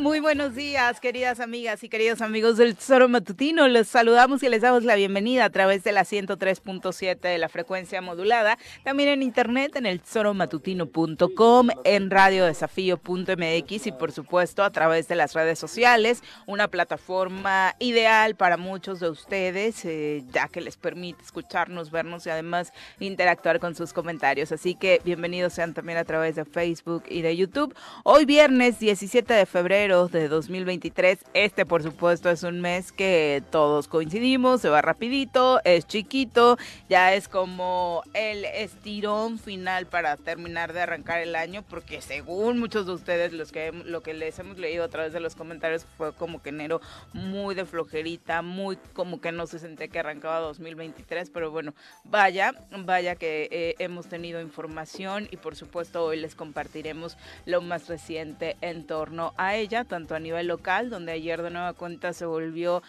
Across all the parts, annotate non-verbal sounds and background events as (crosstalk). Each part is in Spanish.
Muy buenos días, queridas amigas y queridos amigos del Tesoro Matutino. Les saludamos y les damos la bienvenida a través de la 103.7 de la frecuencia modulada. También en internet en el tesoromatutino.com, en radiodesafío.mx y por supuesto a través de las redes sociales. Una plataforma ideal para muchos de ustedes, eh, ya que les permite escucharnos, vernos y además interactuar con sus comentarios. Así que bienvenidos sean también a través de Facebook y de YouTube. Hoy viernes 17 de febrero de 2023. Este, por supuesto, es un mes que todos coincidimos, se va rapidito, es chiquito, ya es como el estirón final para terminar de arrancar el año, porque según muchos de ustedes, los que lo que les hemos leído a través de los comentarios fue como que enero muy de flojerita, muy como que no se sentía que arrancaba 2023, pero bueno, vaya, vaya que eh, hemos tenido información y por supuesto hoy les compartiremos lo más reciente en torno a a tanto a nivel local, donde ayer de nueva cuenta se volvió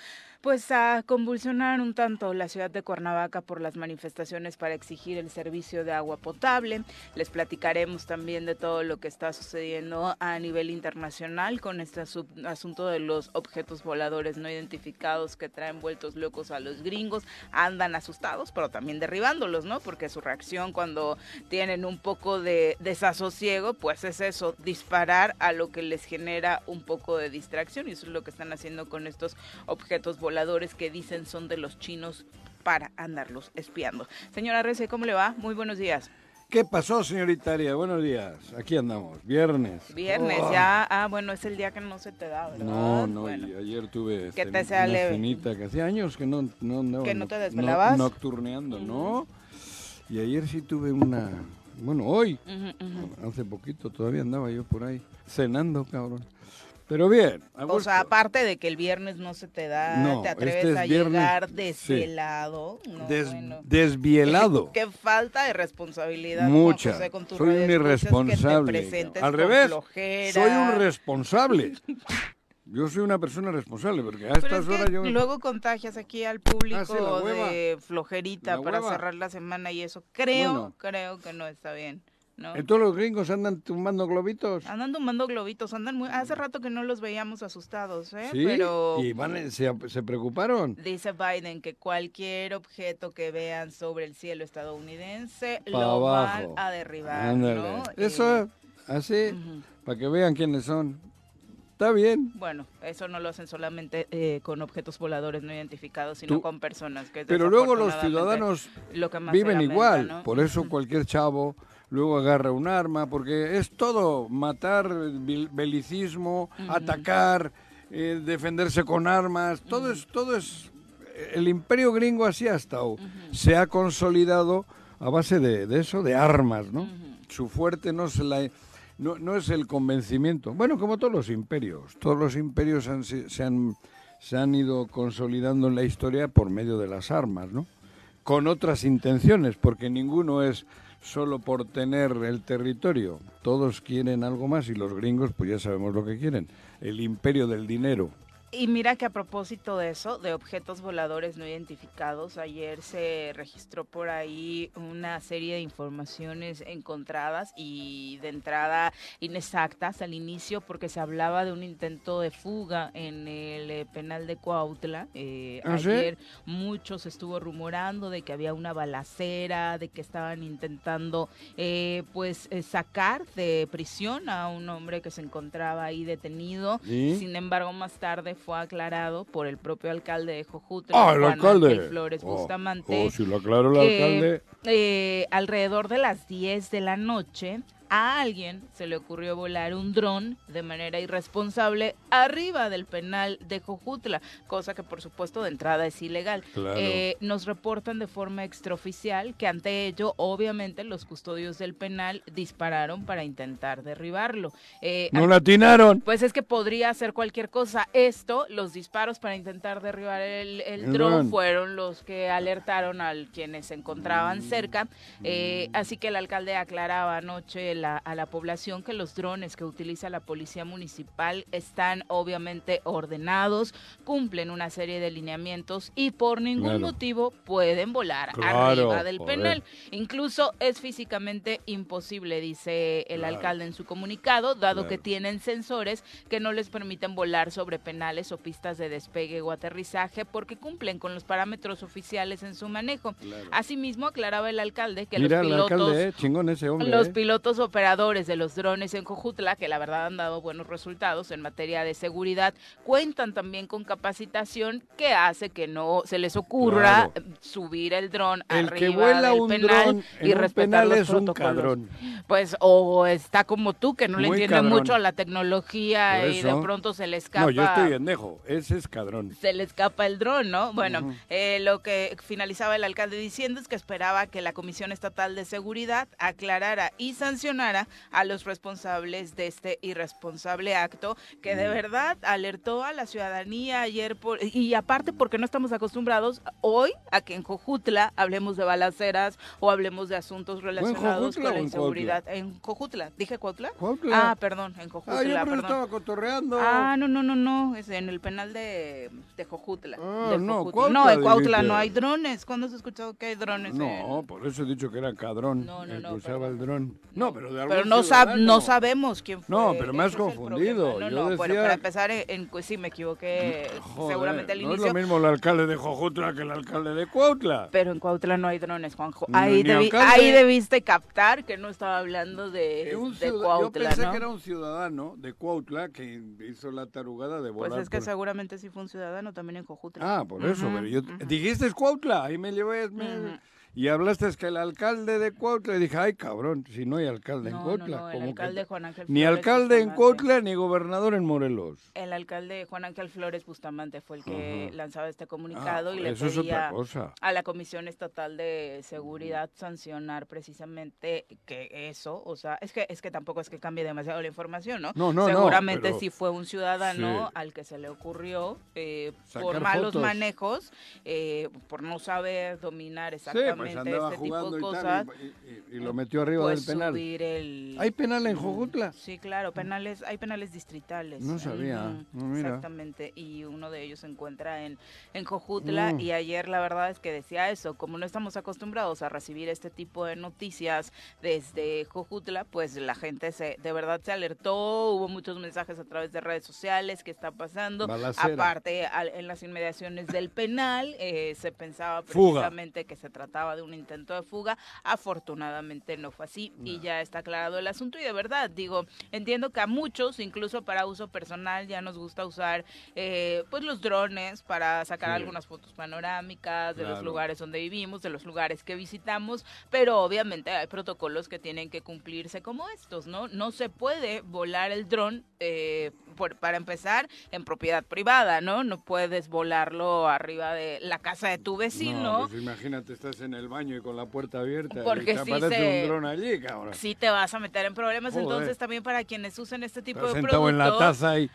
pues a convulsionar un tanto la ciudad de Cuernavaca por las manifestaciones para exigir el servicio de agua potable. Les platicaremos también de todo lo que está sucediendo a nivel internacional con este asunto de los objetos voladores no identificados que traen vueltos locos a los gringos. Andan asustados, pero también derribándolos, ¿no? Porque su reacción cuando tienen un poco de desasosiego, pues es eso, disparar a lo que les genera un poco de distracción y eso es lo que están haciendo con estos objetos voladores que dicen son de los chinos para andarlos espiando. Señora Rece, ¿cómo le va? Muy buenos días. ¿Qué pasó, señorita Aria? Buenos días. Aquí andamos, viernes. Viernes, ya. Ah, bueno, es el día que no se te da, ¿verdad? No, no, ayer tuve ¿Qué este, te sea leve? que hacía años que no... no, no ¿Que no te desvelabas? nocturneando, ¿no? Y ayer sí tuve una... Bueno, hoy, hace poquito todavía andaba yo por ahí cenando, cabrón. Pero bien. O sea, aparte de que el viernes no se te da, te atreves este a llegar desvelado. desvielado. (laughs) Qué falta de responsabilidad. Mucha. soy un irresponsable. Al revés. Soy un responsable. (laughs) Yo soy una persona responsable porque a estas horas yo... Luego contagias aquí al público ah, de flojerita para cerrar la semana y eso creo, creo que no está bien. ¿En todos los gringos andan tumbando globitos? Andan tumbando globitos, andan muy... Hace rato que no los veíamos asustados, ¿eh? Sí, Pero... y van, se, se, preocuparon. Dice Biden que cualquier objeto que vean sobre el cielo estadounidense lo van a derribar, ¿no? Eso, así, para que vean quiénes son. Está bien. Bueno, eso no lo hacen solamente eh, con objetos voladores no identificados, sino con personas. Que Pero luego los ciudadanos viven igual. Por eso cualquier chavo luego agarra un arma, porque es todo matar, belicismo, atacar, eh, defenderse con armas, todo es, todo es, el imperio gringo así ha estado, se ha consolidado a base de, eso, de armas, ¿no? Su fuerte no es, la, no, no, es el convencimiento, bueno, como todos los imperios, todos los imperios se han se han ido consolidando en la historia por medio de las armas, ¿no? Con otras intenciones, porque ninguno es solo por tener el territorio. Todos quieren algo más y los gringos, pues ya sabemos lo que quieren. El imperio del dinero. Y mira que a propósito de eso, de objetos voladores no identificados, ayer se registró por ahí una serie de informaciones encontradas y de entrada inexactas al inicio porque se hablaba de un intento de fuga en el eh, penal de Cuautla. Eh, ¿Ah, ayer muchos estuvo rumorando de que había una balacera, de que estaban intentando eh, pues sacar de prisión a un hombre que se encontraba ahí detenido. Sin embargo, más tarde fue aclarado por el propio alcalde de Jojutla, ah, el alcalde. Flores oh, Bustamante. Oh, si lo aclaró el alcalde. Eh, alrededor de las 10 de la noche, a alguien se le ocurrió volar un dron de manera irresponsable arriba del penal de Jojutla, cosa que por supuesto de entrada es ilegal. Eh, nos reportan de forma extraoficial que ante ello, obviamente, los custodios del penal dispararon para intentar derribarlo. Eh, ¿No latinaron? Pues es que podría hacer cualquier cosa. Esto, los disparos para intentar derribar el, dron fueron los que alertaron a quienes se encontraban cerca. Eh, así que el alcalde aclaraba anoche a la población que los drones que utiliza la policía municipal están obviamente ordenados, cumplen una serie de lineamientos y por ningún motivo pueden volar arriba del penal. Incluso es físicamente imposible, dice el alcalde en su comunicado, dado que tienen sensores que no les permiten volar sobre penales o pistas de despegue o aterrizaje porque cumplen con los parámetros oficiales en su manejo. Asimismo, aclaraba el alcalde que los pilotos, eh, los eh. pilotos operadores de los drones en Cojutla, que la verdad han dado buenos resultados en materia de seguridad, cuentan también con capacitación que hace que no se les ocurra subir el dron arriba del penal y respetar los protocolos. Pues o está como tú que no le entiende mucho a la tecnología y de pronto se le escapa. No, yo estoy pendejo, ese es cadrón. Se le escapa el dron, ¿no? Bueno, eh, lo que finalizaba el alcalde diciendo es que esperaba que la Comisión Estatal de Seguridad aclarara y sancionara a los responsables de este irresponsable acto que de mm. verdad alertó a la ciudadanía ayer por, y aparte porque no estamos acostumbrados hoy a que en Cojutla hablemos de balaceras o hablemos de asuntos relacionados con la inseguridad. En Cojutla, dije Cuautla? Ah, perdón, en Cojutla. Ah, yo perdón. estaba cotorreando. Ah, no, no, no, no, es en el penal de, de Cojutla. Ah, no, no, en Cuautla no hay drones. ¿Cuándo has escuchado que hay drones? No, por eso he dicho que era cadrón. No, no, no. usaba el dron. No, pero pero no, no sabemos quién fue. No, pero me has confundido. No, no, bueno, para empezar, en, pues sí, me equivoqué seguramente al inicio. No es lo mismo el alcalde de Jojutla que el alcalde de Cuautla. Pero en Cuautla no hay drones, Juanjo. Ahí, ahí debiste captar que no estaba hablando de, de Cuautla, Yo pensé que era un ciudadano de Cuautla que hizo la tarugada de volar. Pues es que seguramente sí fue un ciudadano también en Jojutla. Ah, por eso, pero yo... Dijiste Cuautla, ahí me llevé... Y hablaste es que el alcalde de Cuautla, y dije, ay cabrón, si no hay alcalde en Cuautla. No, no, el alcalde Juan Ángel Ni alcalde en Cuautla, ni gobernador en Morelos. El alcalde Juan Ángel Flores Bustamante fue el que lanzaba este comunicado y ah, le pedía a la Comisión Estatal de Seguridad sancionar precisamente que eso, o sea, es que es que tampoco es que cambie demasiado la información, ¿no? No, no, Seguramente si fue un ciudadano al que se le ocurrió eh, por malos manejos, eh, por no saber dominar exactamente pues andaba este jugando y, lo metió arriba del penal. ¿Hay penal en Jojutla? Sí, claro, penales, hay penales distritales. No sabía. Exactamente, y uno de ellos se encuentra en, en Jojutla y ayer la verdad es que decía eso, como no estamos acostumbrados a recibir este tipo de noticias desde Jojutla, pues la gente se de verdad se alertó, hubo muchos mensajes a través de redes sociales, qué está pasando? Aparte, en las inmediaciones del penal eh, se pensaba precisamente que se trataba de un intento de fuga. Afortunadamente no fue así y ya está aclarado el asunto. Y de verdad, digo, entiendo que a muchos, incluso para uso personal, ya nos gusta usar eh, pues los drones para sacar algunas fotos panorámicas de los lugares donde vivimos, de los lugares que visitamos, pero obviamente hay protocolos que tienen que cumplirse como estos, ¿no? No se puede volar el dron eh, para empezar, en propiedad privada, ¿no? No puedes volarlo arriba de la casa de tu vecino. No, pues imagínate, estás en el baño y con la puerta abierta Porque y te aparece un dron allí, cabrón. Sí te vas a meter en problemas, entonces también para quienes usen este tipo de productos... en la taza y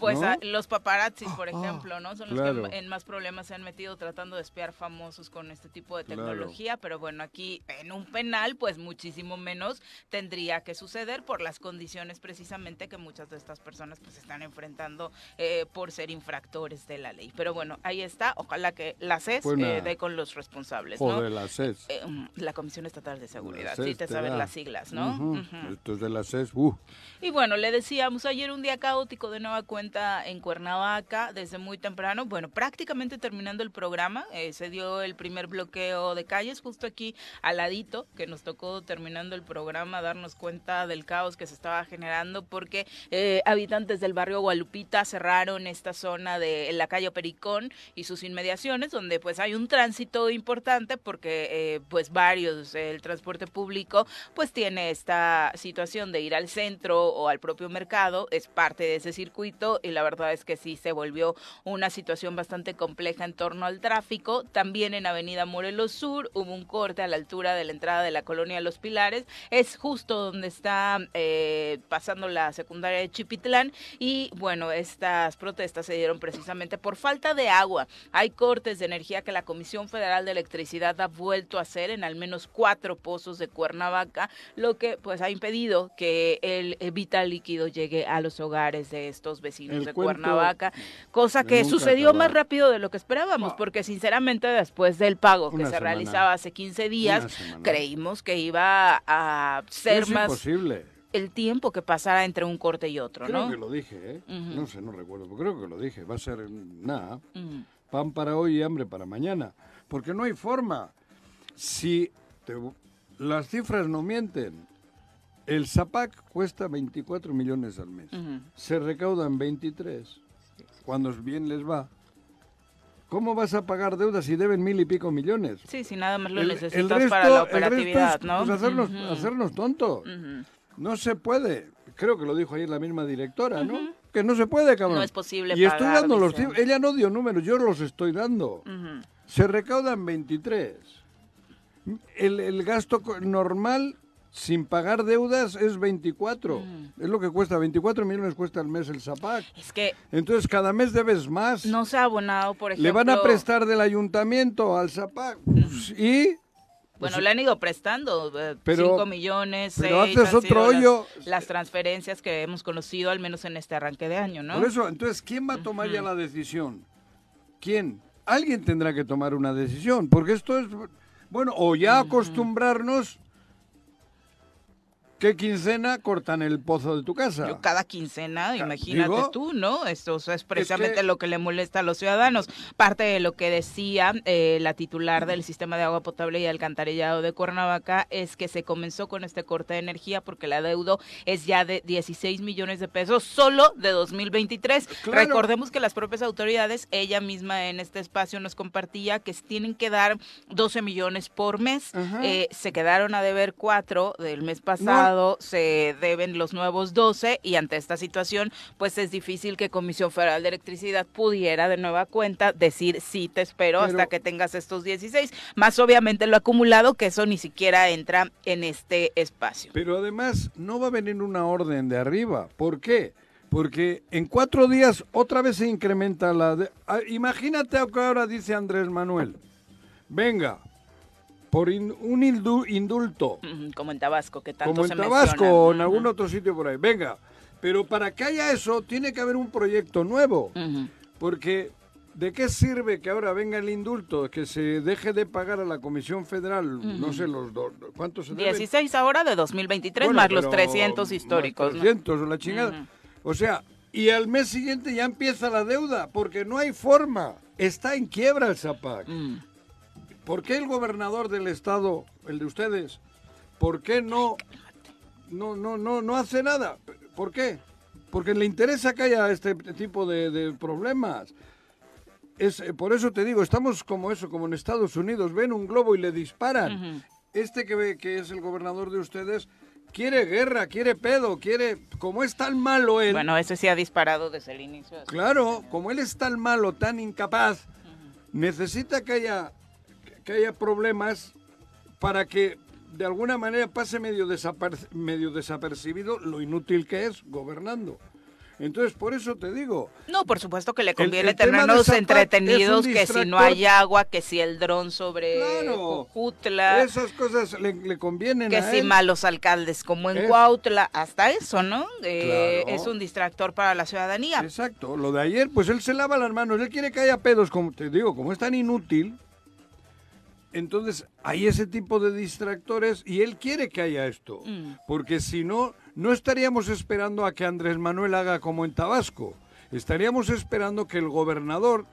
Pues los paparazzis, por ah, ejemplo, ¿no? Son los que en más problemas se han metido tratando de espiar famosos con este tipo de tecnología, pero bueno, aquí en un penal, pues muchísimo menos tendría que suceder por las condiciones precisamente que muchas de estas personas pues están enfrentando eh, por ser infractores de la ley. Pero bueno, ahí está, ojalá que la CES eh, dé con los responsables, ¿no? la CES. Eh, mm, la Comisión Estatal de Seguridad, sí te, saben las siglas, ¿no? Esto es de la CES, uh. Y bueno, le decíamos ayer un día caótico de nueva cuenta en Cuernavaca desde muy temprano. Bueno, prácticamente terminando el programa, eh, se dio el primer bloqueo de calles justo aquí al ladito, que nos tocó terminando el programa darnos cuenta del caos que se estaba generando porque eh, habitantes del barrio Gualupita cerraron esta zona de la calle Pericón y sus inmediaciones, donde pues hay un tránsito importante porque eh, pues varios, el transporte público pues tiene esta situación de ir al centro o al propio mercado, es parte de ese circuito y la verdad es que sí se volvió una situación bastante compleja en torno al tráfico. También en Avenida Morelos Sur hubo un corte a la altura de la entrada de la colonia Los Pilares. Es justo donde está eh, pasando la secundaria de Chipitlán y bueno, estas protestas se dieron precisamente por falta de agua. Hay cortes de energía que la Comisión Federal de Electricidad ha vuelto a hacer en al menos cuatro pozos de Cuernavaca, lo que pues ha impedido que el vital líquido llegue a los hogares de estos vecinos de Cuernavaca, cosa que sucedió más rápido de lo que esperábamos, porque sinceramente después del pago que se realizaba hace 15 días, creímos que iba a ser más el tiempo que pasara entre un corte y otro, creo que lo dije, ¿eh? No sé, no recuerdo, pero creo que lo dije. Va a ser nada, pan para hoy y hambre para mañana, porque no hay forma. Si las cifras no mienten, el ZAPAC cuesta 24 millones al mes. Se recaudan 23. Cuando bien les va. ¿Cómo vas a pagar deudas si deben mil y pico millones? Sí, si nada más lo necesitas para la operatividad, ¿no? Pues hacernos, hacernos tontos. No se puede. Creo que lo dijo ayer la misma directora, ¿no? Que no se puede, cabrón. No es posible Y estoy dando los Ella no dio números, yo los estoy dando. Se recaudan 23. El, el gasto normal sin pagar deudas es 24. Mm. Es lo que cuesta, 24 millones cuesta al mes el ZAPAC. Es que... Entonces cada mes debes más. No se ha abonado, por ejemplo... Le van a prestar del ayuntamiento al ZAPAC. y... Bueno, pues le han ido prestando 5 eh, millones, pero haces otro hoyo. Las transferencias que hemos conocido, al menos en este arranque de año, ¿no? Por eso, entonces, ¿quién va a tomar ya la decisión? ¿Quién? Alguien tendrá que tomar una decisión, porque esto es, bueno, o ya acostumbrarnos ¿Qué quincena cortan el pozo de tu casa? Yo cada quincena, imagínate tú, ¿no? Esto es precisamente lo que le molesta a los ciudadanos. Parte de lo que decía eh, la titular del sistema de agua potable y alcantarillado de Cuernavaca es que se comenzó con este corte de energía porque la deuda es ya de 16 millones de pesos solo de 2023. Recordemos que las propias autoridades, ella misma en este espacio nos compartía que tienen que dar 12 millones por mes. Eh, se quedaron a deber cuatro del mes pasado se deben los nuevos 12 y ante esta situación pues es difícil que Comisión Federal de Electricidad pudiera de nueva cuenta decir sí te espero hasta que tengas estos 16, más obviamente lo acumulado que eso ni siquiera entra en este espacio. Pero además no va a venir una orden de arriba, ¿por qué? Porque en cuatro días otra vez se incrementa la... Ah, imagínate que ahora dice Andrés Manuel, venga, por un indulto. Como en Tabasco, que tanto Como en Tabasco o en algún otro sitio por ahí. Venga, pero para que haya eso tiene que haber un proyecto nuevo. Porque ¿de qué sirve que ahora venga el indulto, que se deje de pagar a la Comisión Federal, no sé, los dos, ¿cuántos se 16 ahora de 2023 más los 300 históricos. 300, la chingada. O sea, y al mes siguiente ya empieza la deuda, porque no hay forma. Está en quiebra el ZAPAC. ¿Por qué el gobernador del estado, el de ustedes, por qué no, no, no, no, no hace nada? ¿Por qué? Porque le interesa que haya este tipo de, problemas. Es, eh, por eso te digo, estamos como eso, como en Estados Unidos, ven un globo y le disparan. Este que ve que es el gobernador de ustedes quiere guerra, quiere pedo, quiere, como es tan malo él. Bueno, ese sí ha disparado desde el inicio. Claro, como él es tan malo, tan incapaz, necesita que haya que haya problemas para que de alguna manera pase medio, medio desapercibido lo inútil que es gobernando. Entonces, por eso te digo. No, por supuesto que le conviene tenernos entretenidos, que si no hay agua, que si el dron sobre Jutla. Esas cosas le, convienen que si malos alcaldes como en Cuautla, hasta eso, ¿no? Eh, es un distractor para la ciudadanía. Exacto. Lo de ayer, pues él se lava las manos, él quiere que haya pedos, como te digo, como es tan inútil. Entonces, hay ese tipo de distractores y él quiere que haya esto, mm. porque si no, no estaríamos esperando a que Andrés Manuel haga como en Tabasco. Estaríamos esperando que el gobernador,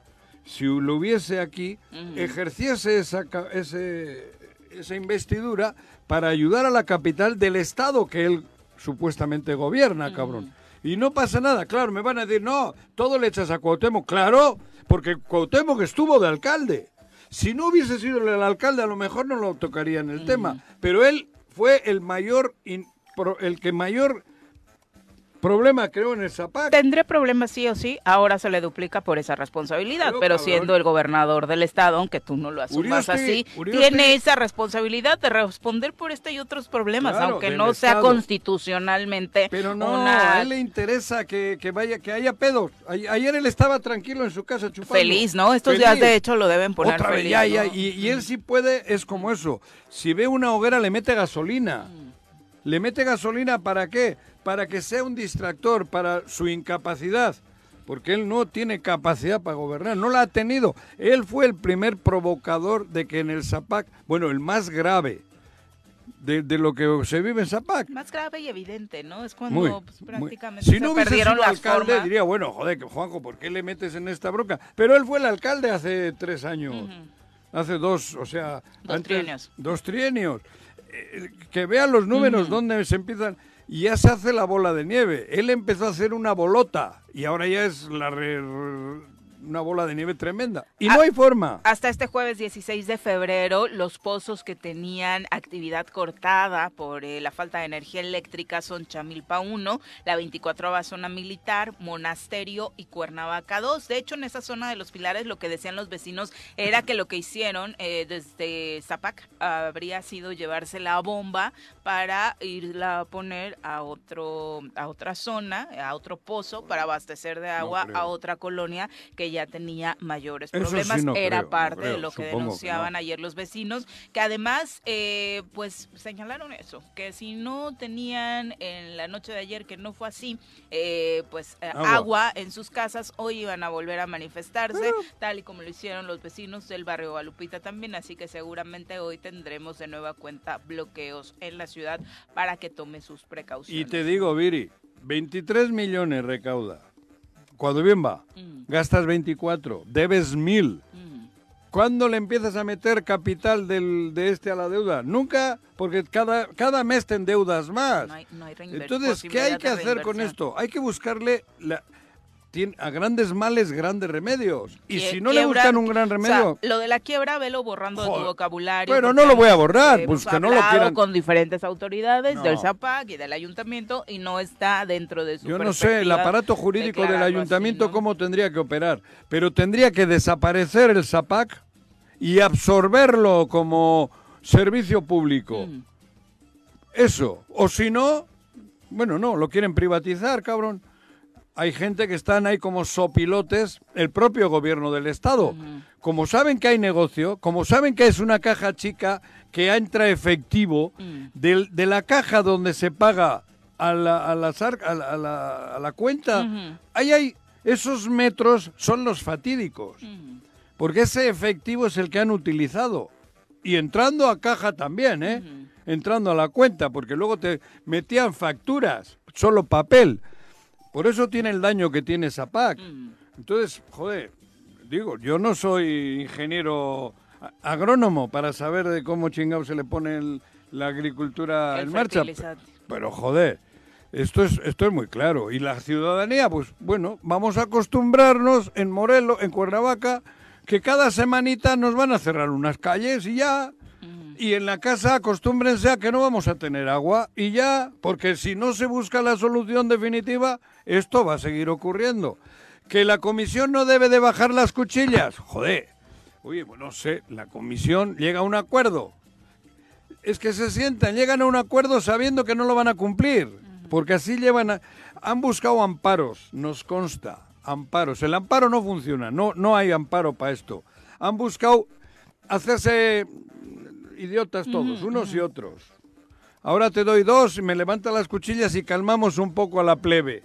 si lo hubiese aquí, ejerciese esa, esa investidura para ayudar a la capital del estado que él supuestamente gobierna, cabrón. Y no pasa nada, claro, me van a decir, no, todo le echas a Cuauhtémoc, claro, porque Cuauhtémoc estuvo de alcalde. Si no hubiese sido el alcalde, a lo mejor no lo tocaría en el tema, pero él fue el mayor, el que mayor problema creo en el Zapac. Tendré problemas sí o sí, ahora se le duplica por esa responsabilidad, pero, siendo el gobernador del estado, aunque tú no lo asumas así, tiene esa responsabilidad de responder por este y otros problemas, aunque no sea constitucionalmente. Pero no, a él le interesa que, vaya, que haya pedos. Ayer él estaba tranquilo en su casa chupando. Feliz, ¿no? Estos días de hecho lo deben poner Otra feliz, y, él sí puede, es como eso. Si ve una hoguera le mete gasolina. Mm. ¿Le mete gasolina para qué? Para que sea un distractor para su incapacidad, porque él no tiene capacidad para gobernar, no la ha tenido. Él fue el primer provocador de que en el Zapac, bueno, el más grave, de, lo que se vive en Zapac. Más grave y evidente, ¿no? Es cuando pues, prácticamente si no perdieron sido alcalde, diría, bueno, joder, Juanjo, ¿por qué le metes en esta bronca? Pero él fue el alcalde hace tres años, hace dos, o sea... Dos trienios. Dos trienios. Eh, que vean los números donde se empiezan y ya se hace la bola de nieve. Él empezó a hacer una bolota y ahora ya es la una bola de nieve tremenda. Y no hay forma. Hasta este jueves 16 de febrero, los pozos que tenían actividad cortada por eh, la falta de energía eléctrica son Chamilpa 1, la 24 zona militar, Monasterio y Cuernavaca 2. De hecho, en esa zona de los pilares lo que decían los vecinos era que lo que hicieron eh, desde Zapac habría sido llevarse la bomba para irla a poner a otro a otra zona, a otro pozo para abastecer de agua a otra colonia que ya tenía mayores problemas. Era parte de lo que denunciaban ayer los vecinos, que además eh, pues señalaron eso, que si no tenían en la noche de ayer que no fue así, eh, pues eh, agua. en sus casas, hoy iban a volver a manifestarse, tal y como lo hicieron los vecinos del barrio Gualupita también, así que seguramente hoy tendremos de nueva cuenta bloqueos en la ciudad ciudad para que tome sus precauciones. Y te digo, Viri, 23 millones recauda. Cuando bien va, mm. gastas 24, debes mil. Mm. ¿Cuándo le empiezas a meter capital del, de este a la deuda? Nunca, porque cada, cada mes te endeudas más. Entonces, ¿qué hay que hacer con esto? Hay que buscarle la, a grandes males, grandes remedios. Y si no le buscan un gran remedio. lo de la quiebra, velo borrando de tu vocabulario. Pero no lo voy a borrar, pues que no lo quieran. con diferentes autoridades del ZAPAC y del ayuntamiento y no está dentro de su Yo no sé, el aparato jurídico del ayuntamiento cómo tendría que operar, pero tendría que desaparecer el ZAPAC y absorberlo como servicio público. Mm. Eso. O si no, bueno, no, lo quieren privatizar, cabrón hay gente que están ahí como sopilotes, el propio gobierno del Estado. Como saben que hay negocio, como saben que es una caja chica que entra efectivo, mm. de, la caja donde se paga a la, a la, a la, cuenta, ahí hay, esos metros son los fatídicos, porque ese efectivo es el que han utilizado. Y entrando a caja también, ¿eh? Entrando a la cuenta, porque luego te metían facturas, solo papel. Por eso tiene el daño que tiene Zapac. Mm. Entonces, joder, digo, yo no soy ingeniero agrónomo para saber de cómo chingado se le pone la agricultura en marcha. Pero joder, esto es, esto es muy claro. Y la ciudadanía, pues bueno, vamos a acostumbrarnos en Morelos, en Cuernavaca, que cada semanita nos van a cerrar unas calles y ya. Y en la casa acostúmbrense a que no vamos a tener agua y ya, porque si no se busca la solución definitiva, esto va a seguir ocurriendo. Que la comisión no debe de bajar las cuchillas. Joder. Oye, pues no sé, la comisión llega a un acuerdo. Es que se sientan, llegan a un acuerdo sabiendo que no lo van a cumplir. Porque así llevan Han buscado amparos, nos consta, amparos. El amparo no funciona, no, no hay amparo para esto. Han buscado hacerse idiotas todos, unos y otros. Ahora te doy dos, y me levanta las cuchillas y calmamos un poco a la plebe.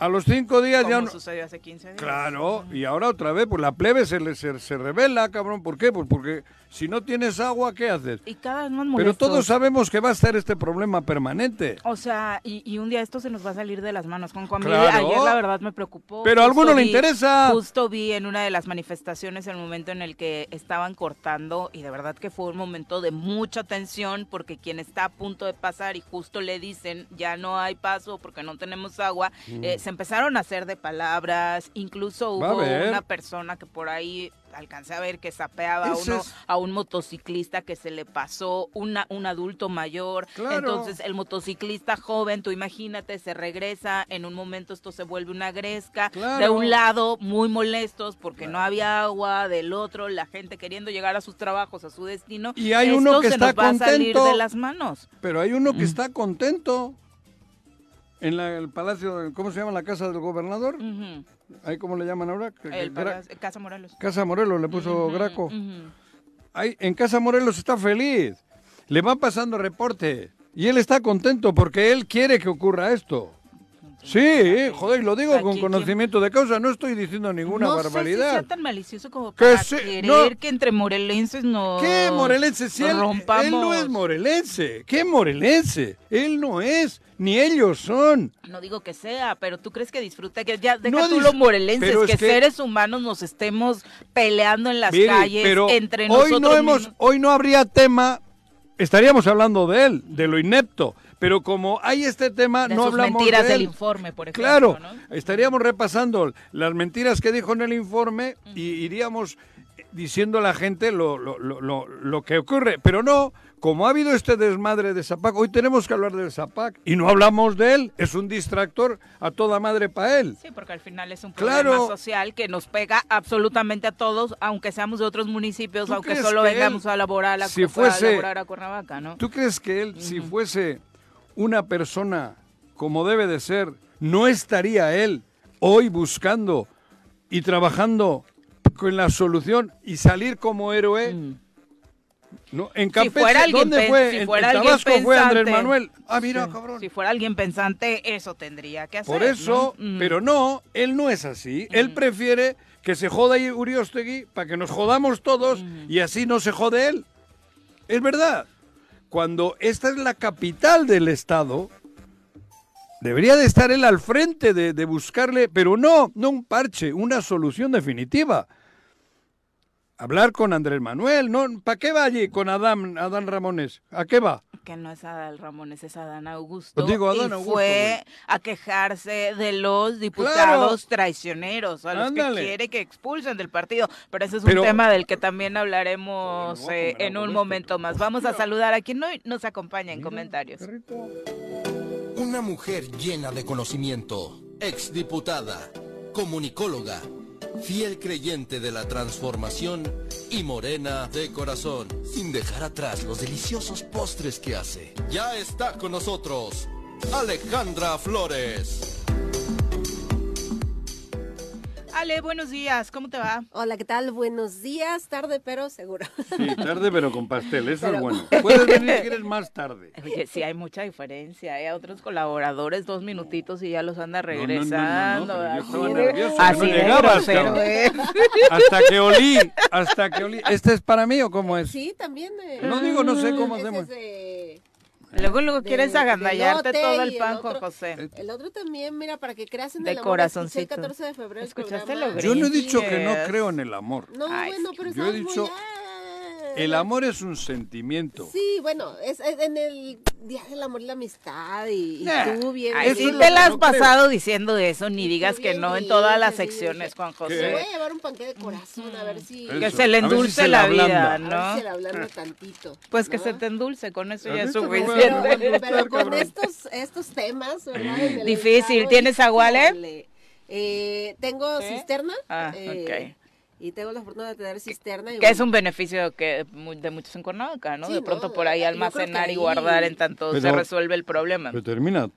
A los cinco días ya no... sucedió hace 15 días. Claro, y ahora otra vez, pues la plebe se, se, se revela, cabrón. ¿Por qué? Pues porque si no tienes agua, ¿qué haces? Y cada vez más Pero todos sabemos que va a estar este problema permanente. O sea, y, un día esto se nos va a salir de las manos. Con ayer la verdad me preocupó. Pero a alguno le interesa. Justo vi en una de las manifestaciones el momento en el que estaban cortando y de verdad que fue un momento de mucha tensión porque quien está a punto de pasar y justo le dicen ya no hay paso porque no tenemos agua, mm. eh, se empezaron a hacer de palabras, incluso hubo una persona que por ahí alcancé a ver que sapeaba a, uno, a un motociclista que se le pasó una, un adulto mayor. Entonces el motociclista joven, tú imagínate, se regresa, en un momento esto se vuelve una gresca. De un lado, muy molestos porque no había agua, del otro, la gente queriendo llegar a sus trabajos, a su destino. Y hay uno que está contento. A salir de las manos. Pero hay uno que mm. está contento en el palacio, ¿cómo se llama la casa del gobernador? ¿Ahí cómo le llaman ahora? casa Morelos. Casa Morelos le puso Graco. en Casa Morelos está feliz. Le va pasando reporte. Y él está contento porque él quiere que ocurra esto. Sí, joder, lo digo con conocimiento de causa, no estoy diciendo ninguna barbaridad. No sea tan malicioso como para querer que entre morelenses no ¿Qué morelense? Si él, él, no es morelense. ¿Qué morelense? Él no es, ni ellos son. No digo que sea, pero tú crees que disfruta, que ya deja tú los morelenses, que, seres humanos nos estemos peleando en las calles entre hoy nosotros no hemos, Hoy no habría tema, estaríamos hablando de él, de lo inepto pero como hay este tema, no hablamos mentiras de del informe, por ejemplo. Claro, estaríamos repasando las mentiras que dijo en el informe y iríamos diciendo a la gente lo, lo, lo, lo, que ocurre. Pero no, como ha habido este desmadre de Zapac, hoy tenemos que hablar del Zapac y no hablamos de él, es un distractor a toda madre para él. Sí, porque al final es un problema social que nos pega absolutamente a todos, aunque seamos de otros municipios, aunque solo vengamos a laborar a, si fuese, a, Cuernavaca, ¿no? ¿Tú crees que él, si fuese una persona como debe de ser, no estaría él hoy buscando y trabajando con la solución y salir como héroe. Mm. No, en Campeche, ¿dónde fue? en, Tabasco fue Andrés Manuel. Ah, mira, cabrón. Si fuera alguien pensante, eso tendría que hacer. Por eso, mm. pero no, él no es así. Él mm. prefiere que se joda Uriostegui para que nos jodamos todos y así no se jode él. Es verdad cuando esta es la capital del Estado, debería de estar él al frente de, buscarle, pero no, no un parche, una solución definitiva. Hablar con Andrés Manuel, ¿no? ¿Para qué va allí con Adán, Adán Ramones? ¿A qué va? Que no es Adán Ramones, es Adán Augusto. digo Adán y fue a quejarse de los diputados traicioneros, a los que quiere que expulsen del partido. Pero ese es un tema del que también hablaremos eh, en un momento más. Vamos a saludar a quien hoy nos acompaña en comentarios. Una mujer llena de conocimiento, exdiputada, comunicóloga fiel creyente de la transformación y morena de corazón, sin dejar atrás los deliciosos postres que hace. Ya está con nosotros Alejandra Flores. Ale, buenos días, ¿cómo te va? Hola, ¿qué tal? Buenos días, tarde pero seguro. Sí, tarde pero con pastel, eso es bueno. (laughs) Puedes venir si quieres más tarde. Oye, sí hay mucha diferencia, hay otros colaboradores dos minutitos y ya los anda regresando. No, no, yo estaba nervioso, Así no llegabas, Hasta que olí, hasta que olí. ¿Este es para mí o cómo es? Sí, también. De... No digo, no sé cómo hacemos. Luego, luego quieres agandallarte todo el pan, José. El otro también, mira, para que creas en el amor. corazoncito. El 14 de febrero. ¿Escuchaste lo Yo no he dicho que no creo en el amor. No, bueno, pero Yo he dicho... El amor es un sentimiento. Sí, bueno, es, en el Día del Amor y la Amistad y, tú bien. Ay, sí te la has pasado diciendo eso, ni digas que no en todas las secciones, Juan José. voy a llevar un panque de corazón, a ver si... Que se le endulce la, vida, ¿no? A ver si se le (laughs) tantito. Pues que se te endulce, con eso ya es suficiente. Pero, con estos, estos temas, ¿verdad? Difícil. ¿Tienes aguale? Eh, tengo cisterna. Ah, eh, ok y tengo la fortuna de tener cisterna. que es un beneficio que de muchos en Cuernavaca, ¿no? de pronto por ahí almacenar y guardar en tanto se resuelve el problema. Pero termina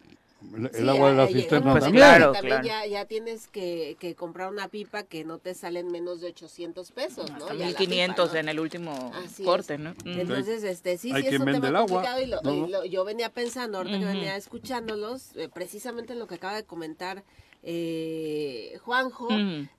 el agua de la cisterna pues también. Claro, también Ya, ya, tienes que, que, comprar una pipa que no te salen menos de 800 pesos, ¿no? Hasta 1500 en el último corte, ¿no? Entonces, este, sí, sí, es un tema complicado y, yo venía pensando, ahorita que venía escuchándolos, eh, precisamente en lo que acaba de comentar eh, Juanjo,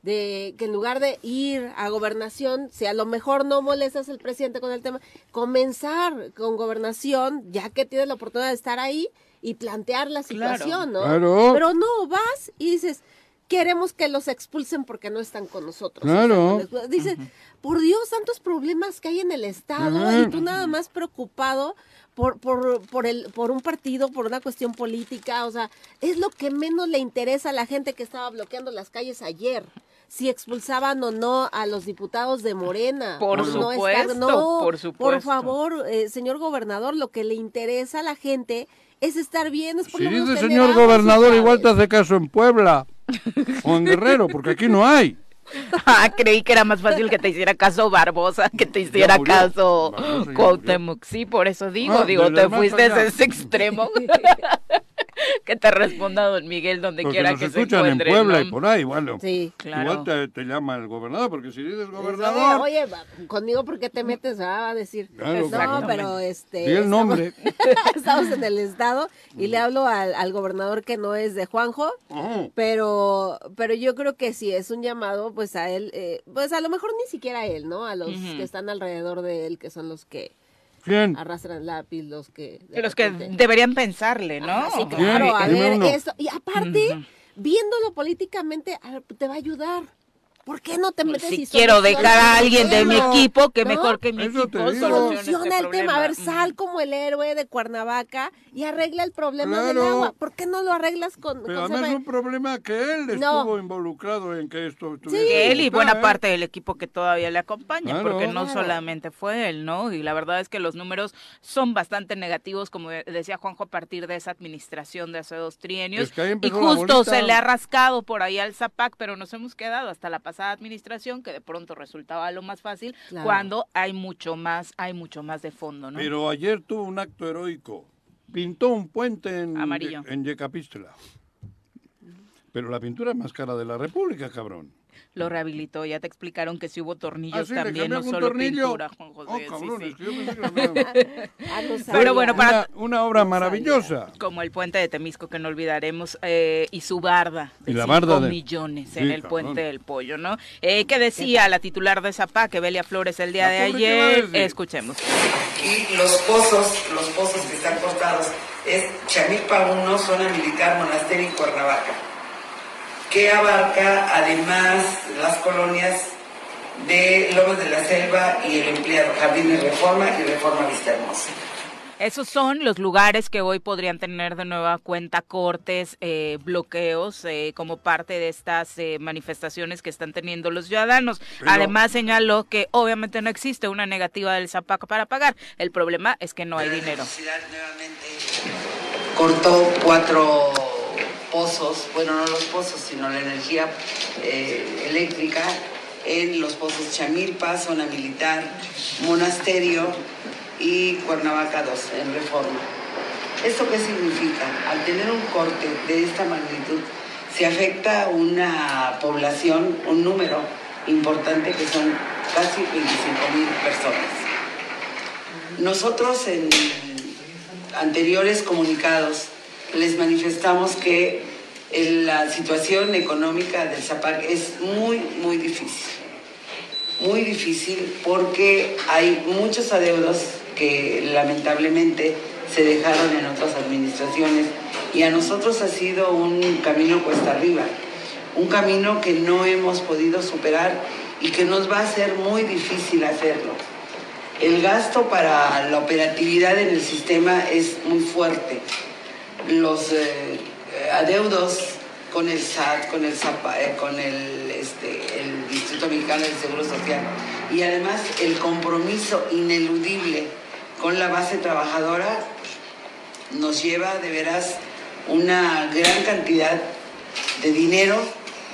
de que en lugar de ir a gobernación, si a lo mejor no molestas al presidente con el tema, comenzar con gobernación, ya que tienes la oportunidad de estar ahí y plantear la situación, ¿no? Pero no, vas y dices, queremos que los expulsen porque no están con nosotros. Claro. Dices, por Dios, tantos problemas que hay en el Estado y tú nada más preocupado por, por, por, el, por un partido, por una cuestión política, o sea, es lo que menos le interesa a la gente que estaba bloqueando las calles ayer si expulsaban o no a los diputados de Morena. Por, supuesto, no, por supuesto. Por favor, eh, señor gobernador, lo que le interesa a la gente es estar bien. Es por si dice señor gobernador, igual te hace caso en Puebla (laughs) o en Guerrero, porque aquí no hay. (laughs) Ah, creí que era más fácil que te hiciera caso Barbosa que te hiciera caso Cuauhtémoc. Sí, por eso digo, ah, digo, te fuiste a ese extremo. (laughs) (laughs) que te responda don Miguel donde quiera que se encuentre. en Puebla y por ahí, bueno. Sí, claro. Igual te, llama el gobernador, porque si dices gobernador... Oye, conmigo, ¿por qué te metes? Ah, va a decir. no, pero este... Y el nombre. (laughs) Estamos, en el estado y le hablo al, al, gobernador que no es de Juanjo, pero pero yo creo que sí, es un llamado pues a él, eh, pues a lo mejor ni siquiera a él, ¿no? A los que están alrededor de él, que son los que arrastran lápiz, los que... los que deberían pensarle, ¿no? sí, claro, a ver, eso. Y aparte, viéndolo políticamente, te va a ayudar. ¿Por qué no te metes Si quiero dejar a alguien de mi equipo, que mejor que mi equipo solucione este el tema. A ver, sal como el héroe de Cuernavaca y arregla el problema del agua. ¿Por qué no lo arreglas con... Pero además es un problema que él estuvo involucrado en que esto... Sí, él y buena parte del equipo que todavía le acompaña, porque no solamente fue él, ¿no? Y la verdad es que los números son bastante negativos, como decía Juanjo, a partir de esa administración de hace dos trienios. y justo se le ha rascado por ahí al Zapac, pero nos hemos quedado hasta la pasada administración que de pronto resultaba lo más fácil cuando hay mucho más, hay mucho más de fondo, ¿no? Pero ayer tuvo un acto heroico. Pintó un puente en, en Yecapistla. Pero la pintura es más cara de la República, cabrón lo rehabilitó. Ya te explicaron que si hubo tornillos ah, también, no solo pintura, Juan José. Pero bueno, para... Una, obra maravillosa. Como el puente de Temisco, que no olvidaremos, eh, y su barda de 5 millones en el puente del pollo, ¿no? Eh, ¿Qué decía la titular de Zapá, que Belia Flores, el día de ayer? Escuchemos. Y los pozos, los pozos que están cortados, es Chamilpa 1, zona militar, monasterio y Cuernavaca que abarca además las colonias de Lomas de la Selva y el empleado Jardines Reforma y Reforma Vista Hermosa. Esos son los lugares que hoy podrían tener de nueva cuenta cortes, eh, bloqueos, eh, como parte de estas eh, manifestaciones que están teniendo los ciudadanos. Además, señaló que obviamente no existe una negativa del Zapaco para pagar. El problema es que no hay dinero. nuevamente cortó cuatro pozos, bueno, no los pozos, sino la energía eh, eléctrica en los pozos Chamilpa, zona militar, monasterio y Cuernavaca 2, en reforma. ¿Esto qué significa? Al tener un corte de esta magnitud, se afecta una población, un número importante que son casi 25 mil personas. Nosotros en anteriores comunicados les manifestamos que la situación económica del Zapac es muy, muy difícil. Muy difícil porque hay muchos adeudos que lamentablemente se dejaron en otras administraciones y a nosotros ha sido un camino cuesta arriba, un camino que no hemos podido superar y que nos va a ser muy difícil hacerlo. El gasto para la operatividad en el sistema es muy fuerte los eh, adeudos con el SAT, con el, eh, con este, el Instituto Mexicano del Seguro Social y además el compromiso ineludible con la base trabajadora nos lleva de veras una gran cantidad de dinero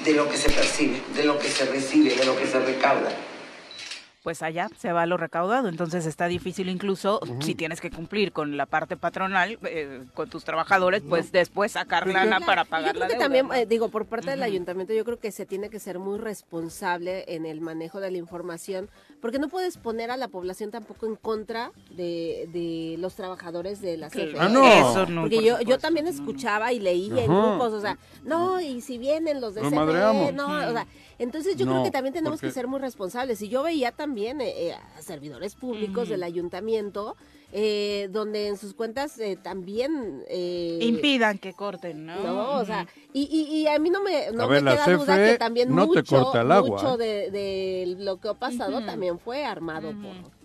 de lo que se percibe, de lo que se recibe, de lo que se recauda. Pues allá se va lo recaudado. Entonces está difícil incluso si tienes que cumplir con la parte patronal, eh, con tus trabajadores, pues después sacar lana para pagar yo creo que también, eh, digo, por parte del ayuntamiento, yo creo que se tiene que ser muy responsable en el manejo de la información, porque no puedes poner a la población tampoco en contra de, de los trabajadores de la CFE. Ah, no. porque yo, yo también escuchaba y leía en grupos, o sea, no, y si vienen los de CFE, no, o sea, entonces yo creo que también tenemos que ser muy responsables. Y yo veía también eh, eh, a servidores públicos del ayuntamiento eh, donde en sus cuentas también impidan que corten, ¿no? No, o sea, y, y, a mí no me, no me queda duda que también mucho, mucho de, lo que ha pasado también fue armado por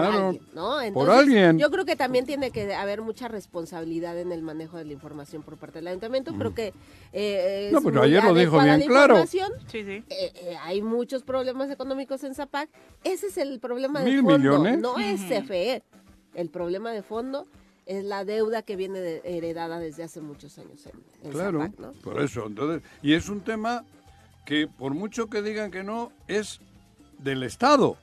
Claro, ¿no? por alguien. Yo creo que también tiene que haber mucha responsabilidad en el manejo de la información por parte del ayuntamiento. Creo mm. que. Eh, no, pero ayer lo dijo bien claro. Sí, sí. Eh, eh, hay muchos problemas económicos en Zapac. Ese es el problema de fondo. Millones? No es CFE. El problema de fondo es la deuda que viene heredada desde hace muchos años en, claro, ¿no? Por eso, entonces, y es un tema que por mucho que digan que no, es del Estado.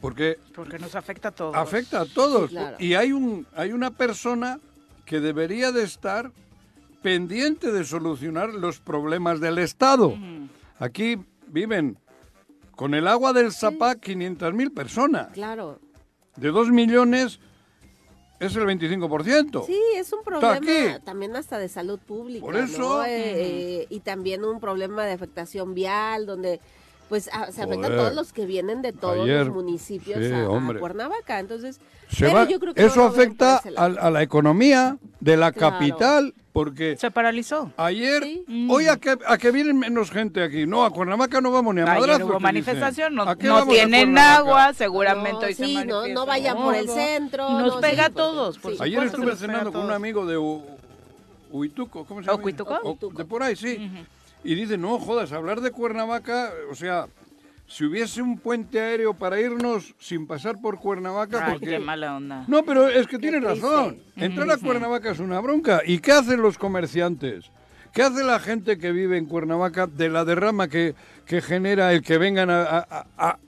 Porque, porque nos afecta a todos. Afecta a todos. Y hay, un, hay una persona que debería de estar pendiente de solucionar los problemas del Estado. Aquí viven con el agua del Zapac 500 mil personas. Claro. De 2 millones es el 25%. Sí, es un problema también hasta de salud pública. Por eso. Eh, y también un problema de afectación vial, donde pues ah, se afectan todos los que vienen de todos los municipios a, Cuernavaca. Entonces, yo creo que eso afecta a, la economía de la capital porque se paralizó. Ayer, hoy a que, a que vienen menos gente aquí. No, a Cuernavaca no vamos ni a Ayer hubo manifestación, no, tienen agua, seguramente hoy sí, no, no vayan por el centro. Nos pega a todos. Ayer estuve cenando con un amigo de Huituco, ¿cómo se llama? ¿Huituco? de por ahí, sí. Y dice, no jodas, hablar de Cuernavaca, o sea, si hubiese un puente aéreo para irnos sin pasar por Cuernavaca, Ay, qué mala onda. No, pero es que tiene razón. Entrar a Cuernavaca es una bronca. ¿Y qué hacen los comerciantes? ¿Qué hace la gente que vive en Cuernavaca de la derrama que, que genera el que vengan a, a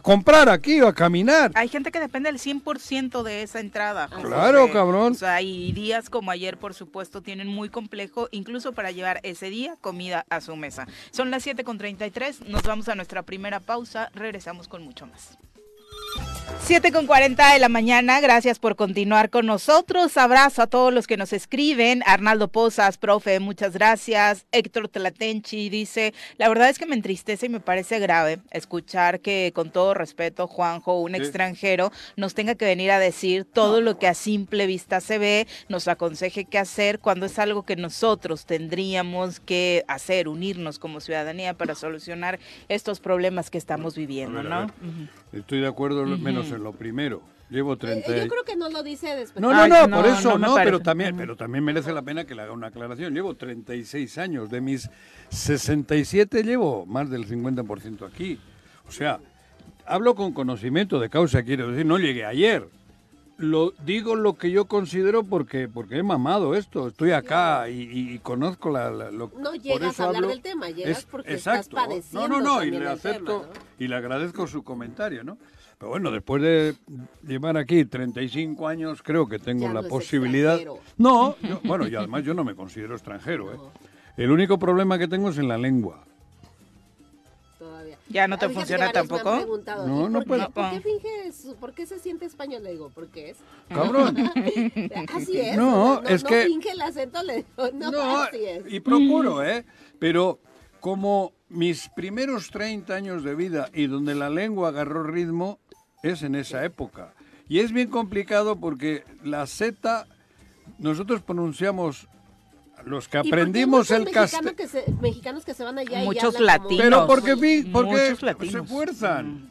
comprar aquí o a caminar. Hay gente que depende del 100% de esa entrada. Claro, cabrón. O sea, y días como ayer, por supuesto, tienen muy complejo, incluso para llevar ese día comida a su mesa. Son las 7.33, nos vamos a nuestra primera pausa, regresamos con mucho más. 7 con 40 de la mañana, gracias por continuar con nosotros. Abrazo a todos los que nos escriben. Arnaldo Pozas, profe, muchas gracias. Héctor Tlatenchi dice, la verdad es que me entristece y me parece grave escuchar que, con todo respeto, Juanjo, un extranjero, nos tenga que venir a decir todo lo que a simple vista se ve, nos aconseje qué hacer cuando es algo que nosotros tendríamos que hacer, unirnos como ciudadanía para solucionar estos problemas que estamos viviendo, ¿no? Estoy de acuerdo, menos en lo primero. Llevo 30 eh, Yo creo que no lo dice después. No, no, no, por eso no, pero también pero también merece la pena que le haga una aclaración. Llevo 36 años, de mis 67 llevo más del 50% aquí. O sea, hablo con conocimiento de causa, quiero decir, no llegué ayer. Lo digo lo que yo considero porque porque he mamado esto, estoy acá y, conozco la, lo, No llegas a hablar del tema, llegas porque estás padeciendo No, no, no, y le acepto y le agradezco su comentario, ¿no? Pero bueno, después de llevar aquí 35 años, creo que tengo la posibilidad. No, (laughs) bueno, y además yo no me considero extranjero. ¿eh? El único problema que tengo es en la lengua. Todavía. ¿Ya no te funciona tampoco? no, no puedo. ¿Por qué finges? ¿Por qué se siente español? Le digo, ¿por qué es? Cabrón. (laughs) así es. No, es que. No finge el acento, le digo, no, así es. Y procuro, ¿eh? Pero como mis primeros 30 años de vida y donde la lengua agarró ritmo, es en esa época. Y es bien complicado porque la Z, nosotros pronunciamos los que aprendimos el castellano. mexicanos que se van allá Muchos latinos. Pero porque, vi, porque se fuerzan.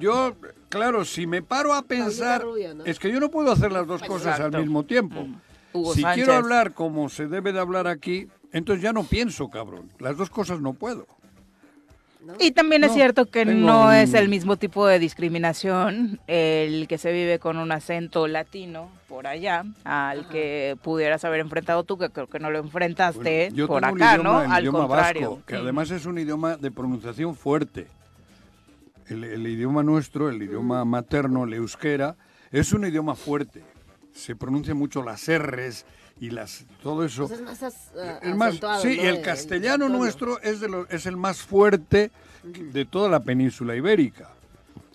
Yo, claro, si me paro a pensar, es que yo no puedo hacer las dos cosas al mismo tiempo. si quiero hablar como se debe de hablar aquí, entonces ya no pienso, cabrón. Las dos cosas no puedo. Y también es cierto que no es el mismo tipo de discriminación el que se vive con un acento latino por allá al que pudieras haber enfrentado tú, que creo que no lo enfrentaste por acá, ¿no? al contrario. que además es un idioma de pronunciación fuerte. el, idioma nuestro, el idioma materno, el euskera, es un idioma fuerte. Se pronuncia mucho las R's y las todo eso. Pues es más, sí, y el castellano nuestro es, de es el más fuerte de toda la península ibérica.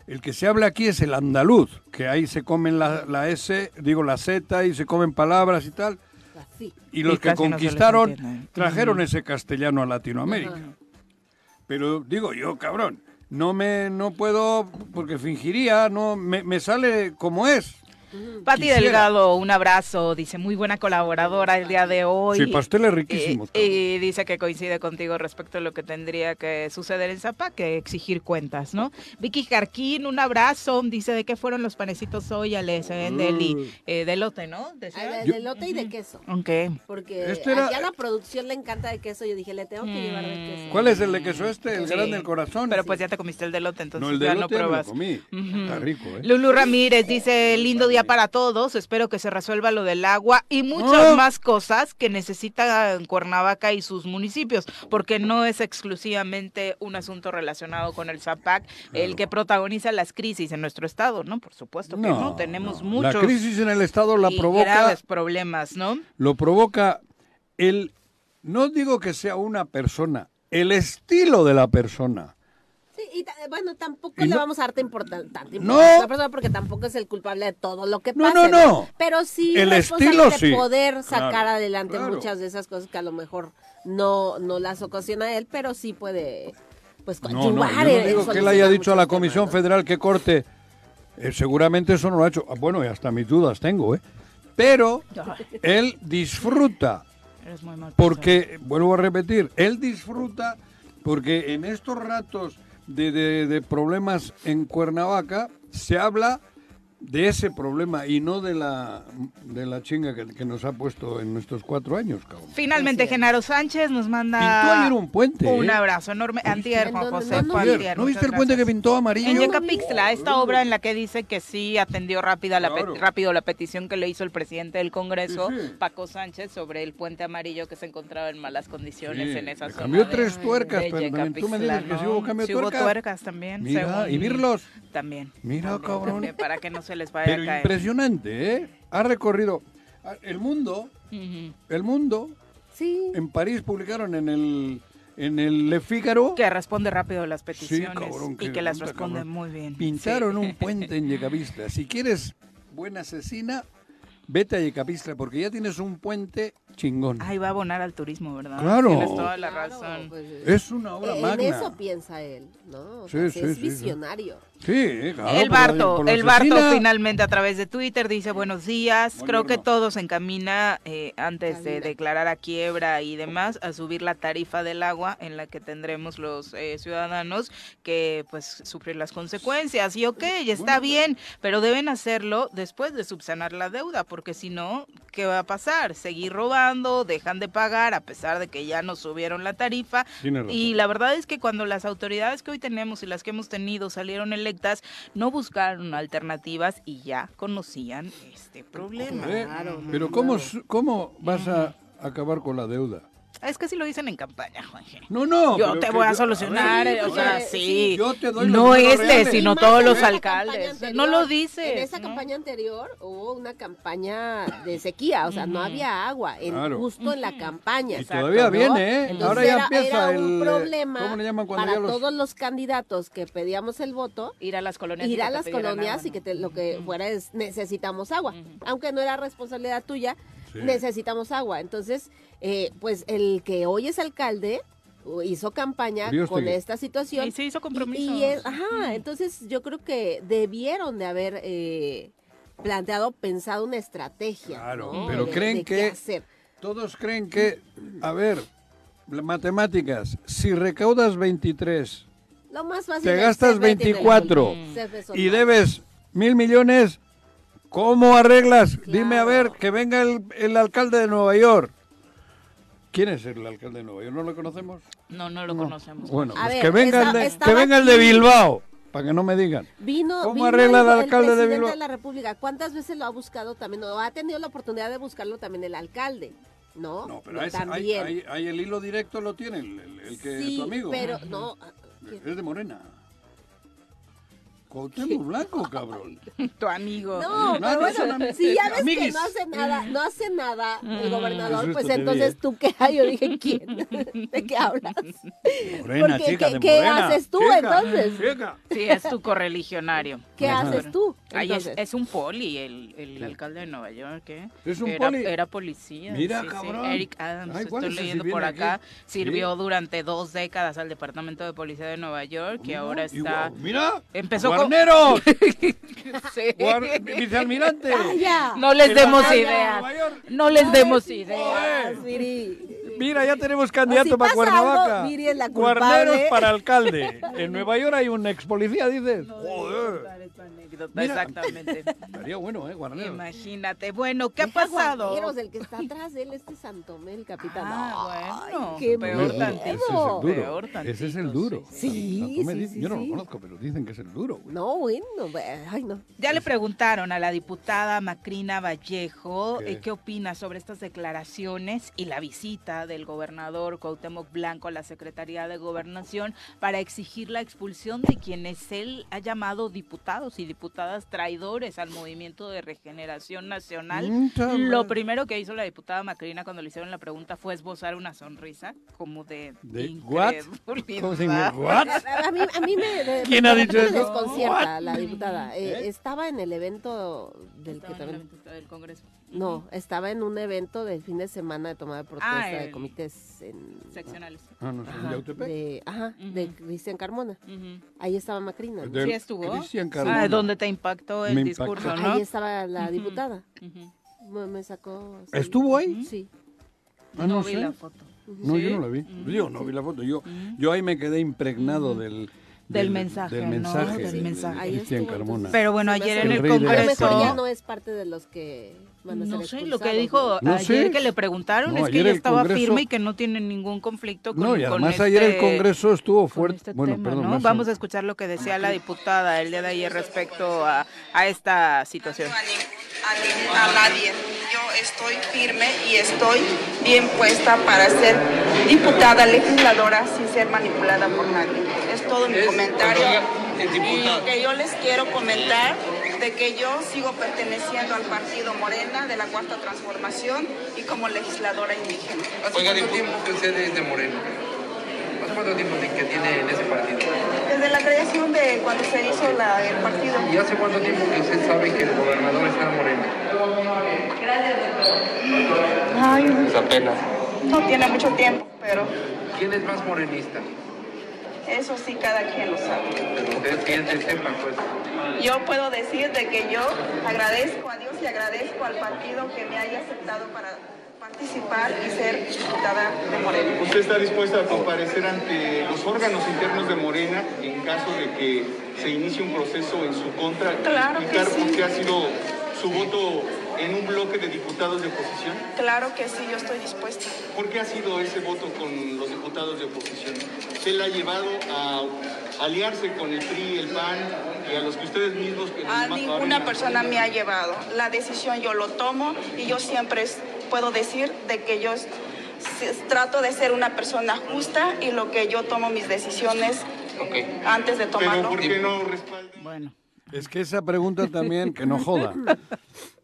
El que se habla aquí es el andaluz, que ahí se comen la, la S, digo la Z y se comen palabras y tal. Y los que conquistaron trajeron ese castellano a Latinoamérica. Pero digo yo, cabrón, no me no puedo porque fingiría, no me, me sale como es. Pati Delgado, un abrazo, dice muy buena colaboradora el día de hoy. Sí, pasteles riquísimos. y dice que coincide contigo respecto a lo que tendría que suceder en Zapa, que exigir cuentas, ¿no? Vicky Jarquín, un abrazo, dice de qué fueron los panecitos hoy, Ale, se ven de, eh, de lote, ¿no? De, de lote y de queso. Ok. Porque este a la producción le encanta de queso, yo dije, le tengo que llevar de queso. ¿Cuál es el de queso este? El grande del corazón. Pero pues ya te comiste el de lote, entonces no, el de ya no pruebas. comí. Está rico, ¿eh? Lulu Ramírez dice, lindo día para todos. Espero que se resuelva lo del agua y muchas ah. más cosas que necesita Cuernavaca y sus municipios, porque no es exclusivamente un asunto relacionado con el ZAPAC el que protagoniza las crisis en nuestro estado, ¿no? Por supuesto que no, tenemos muchos. La crisis en el estado la provoca. Graves problemas, ¿no? Lo provoca el. No digo que sea una persona, el estilo de la persona y bueno, tampoco le vamos a darte importancia, tanta importancia a la persona porque tampoco es el culpable de todo lo que pasa. No, no, no. Pero sí el estilo de poder sacar adelante muchas de esas cosas que a lo mejor no, no las ocasiona él, pero sí puede pues no, no, yo no digo que él haya dicho a la Comisión Federal que corte. Eh, seguramente eso no lo ha hecho. Ah, bueno, y hasta mis dudas tengo, ¿eh? Pero (laughs) él disfruta. porque, vuelvo a repetir, él disfruta porque en estos ratos de, de, de problemas en Cuernavaca, se habla de ese problema y no de la de la chinga que, nos ha puesto en nuestros cuatro años, cabrón. Finalmente, Genaro Sánchez nos manda un puente. Un ¿eh? abrazo enorme. Antier, Juan José. No, viste el puente que pintó amarillo? En Yecapixtla, esta obra en la que dice que sí atendió rápida la rápido la petición que le hizo el presidente del Congreso, Paco Sánchez, sobre el puente amarillo que se encontraba en malas condiciones en esa zona. Cambió tres tuercas, pero tú me dices que sí hubo cambio de tuercas. tuercas también. Mira, y Virlos. También. Mira, cabrón. para que no se les vaya a caer. impresionante, ¿eh? Ha recorrido el mundo, el mundo. Sí. En París publicaron en el en el Le Figaro. Que responde rápido a las peticiones y que las responde muy bien. Pintaron un (laughs) puente en Llegavista. Si quieres buena asesina, vete a Yecapistla porque ya tienes un puente chingón. Ahí va a abonar al turismo, ¿verdad? Claro. Tienes toda la razón. Pues, es una obra magna. En eso piensa él, ¿no? sí, sí, es visionario. Sí, claro. El Barto, el Barto finalmente a través de Twitter dice buenos días. Creo que todo se encamina eh, antes de declarar a quiebra y demás a subir la tarifa del agua en la que tendremos los eh, ciudadanos que pues sufrir las consecuencias. Y ok, está bien, pero deben hacerlo después de subsanar la deuda, porque si no, ¿qué va a pasar? Seguir robando, dejan de pagar a pesar de que ya nos subieron la tarifa. Y la verdad es que cuando las autoridades que hoy tenemos y las que hemos tenido salieron electas no buscaron alternativas y ya conocían este problema. Pero ¿cómo, cómo vas a acabar con la deuda? Es que si lo dicen en campaña, Juan No, no. Yo te voy a solucionar, o sea, sí. Yo te doy no este, sino todos los alcaldes. no lo dice. En esa campaña anterior hubo una campaña de sequía, o sea, no había agua, en, justo en la campaña. Y todavía viene, ¿eh? Ahora ya empieza el... un problema ¿cómo le llaman cuando para todos los candidatos que pedíamos el voto. Ir a las colonias. Ir a las colonias y que lo que fuera es necesitamos agua. Aunque no era responsabilidad tuya, necesitamos agua. Entonces eh, pues el que hoy es alcalde hizo campaña con esta situación. Y se hizo compromiso. ajá, entonces yo creo que debieron de haber eh, planteado, pensado una estrategia. Claro, pero creen que... Todos creen que, a ver, matemáticas, si recaudas 23, Lo más te gastas 24 y debes mil millones, ¿cómo arreglas? Dime a ver, que venga el, el alcalde de Nueva York ¿Quién es el alcalde de Nueva York? ¿No lo conocemos? No, no lo conocemos. Bueno, pues que, venga el de, que venga el de Bilbao, para que no me digan. Vino, ¿Cómo arregla el, alcalde de Bilbao? de la República. ¿Cuántas veces lo ha buscado también? ¿O ha tenido la oportunidad de buscarlo también el alcalde? ¿No? No, pero también. Hay, el hilo directo, lo tiene el, el, que tu amigo. pero no. Es de Morena. Cuauhtémoc Blanco, cabrón. (laughs) tu amigo. No, pero bueno, si ya ves que no hace nada, no hace nada el mm. gobernador, pues entonces tú qué hay. (laughs) Yo dije, ¿quién? (laughs) ¿De qué hablas? Morena, Porque, ¿qué, ¿qué haces tú entonces? Sí, es tu correligionario. ¿Qué haces tú? Ahí es, es, un poli, el, el alcalde de Nueva York, ¿eh? ¿Es un era, poli? Era policía. Mira, cabrón. Eric Adams, estoy leyendo por acá. Sirvió durante dos décadas al Departamento de Policía de Nueva York, y ahora está... mira, empezó ¡Guarnero! (laughs) sí. vicealmirante. No les demos ideas. No les demos ideas. Mira, ya tenemos candidato para Cuernavaca. Guarneros (laughs) para alcalde. En Nueva York hay un ex policía, dices. Joder exactamente. Estaría bueno, ¿eh, Guarnero? Imagínate. Bueno, ¿qué ha pasado? el que está atrás de él, este Santomé, el capitán. Ah, bueno. qué peor tantito. Peor Ese es el duro. Sí, sí, sí, Yo no lo conozco, pero dicen que es el duro. No, bueno, ay, no. Ya le preguntaron a la diputada Macrina Vallejo ¿Qué? Eh, ¿Qué opina sobre estas declaraciones y la visita del gobernador Cuauhtémoc Blanco a la Secretaría de Gobernación para exigir la expulsión de quienes él ha llamado diputados y diputadas traidores al movimiento de regeneración nacional. Lo primero que hizo la diputada Macrina cuando le hicieron la pregunta fue esbozar una sonrisa como de, ¿De what? (laughs) A, mí, a mí me, ¿Quién ha dicho eso? desconcierta la diputada. Eh, ¿Eh? Estaba en el evento del que también... del Congreso. No, estaba en un evento del fin de semana de toma de protesta ah, de comités en, seccionales. Ah, no, ajá, ¿de De, ajá, de Cristian Carmona. Ahí estaba Macrina. Sí estuvo. Cristian Carmona. Ah, donde te impactó el discurso, ¿no? Ahí estaba la diputada. me, sacó. ¿Estuvo ahí? Sí. Ah, no, vi la foto. No, yo no la vi. Yo no vi la foto. Yo, yo ahí me quedé impregnado del del, mensaje, del mensaje, del mensaje. Cristian Carmona. Pero bueno, ayer en el Congreso... A lo mejor ya no es parte de los que no sé, lo que dijo ayer que le preguntaron es que ella estaba firme y que no tiene ningún conflicto con No, y además ayer el este Congreso estuvo fuerte. Este bueno, perdón, Vamos a escuchar lo que decía la diputada el día de ayer respecto a, a esta situación. A, a, nadie. Yo estoy firme y estoy bien puesta para ser diputada legisladora sin ser manipulada por nadie. Es todo mi comentario. Y que yo les quiero comentar de que yo sigo perteneciendo al partido Morena de la Cuarta Transformación y como legisladora indígena. ¿Hace cuánto tiempo que usted es de Morena? ¿Hace cuánto tiempo que tiene en ese partido? Desde la creación de cuando se hizo la, el partido. ¿Y hace cuánto tiempo que usted sabe que el gobernador está en Morena? Gracias, Ay, es apenas. No tiene mucho tiempo, pero... ¿Quién es más morenista? Eso sí, cada quien lo sabe. Ustedes quieren que sepan, pues. Yo puedo decir de que yo agradezco a Dios y agradezco al partido que me haya aceptado para participar y ser diputada de Morena. ¿Usted está dispuesta a comparecer ante los órganos internos de Morena en caso de que se inicie un proceso en su contra? Claro explicar que sí. por qué ha sido su voto en un bloque de diputados de oposición? Claro que sí, yo estoy dispuesta. ¿Por qué ha sido ese voto con los diputados de oposición? ¿Se le ha llevado a aliarse con el PRI, el PAN y a los que ustedes mismos... a ninguna persona me ha llevado. La decisión yo lo tomo y yo siempre puedo decir de que yo trato de ser una persona justa y lo que yo tomo mis decisiones antes de tomarlo. ¿Pero por qué no respaldan? Bueno. Es que esa pregunta también, que no joda.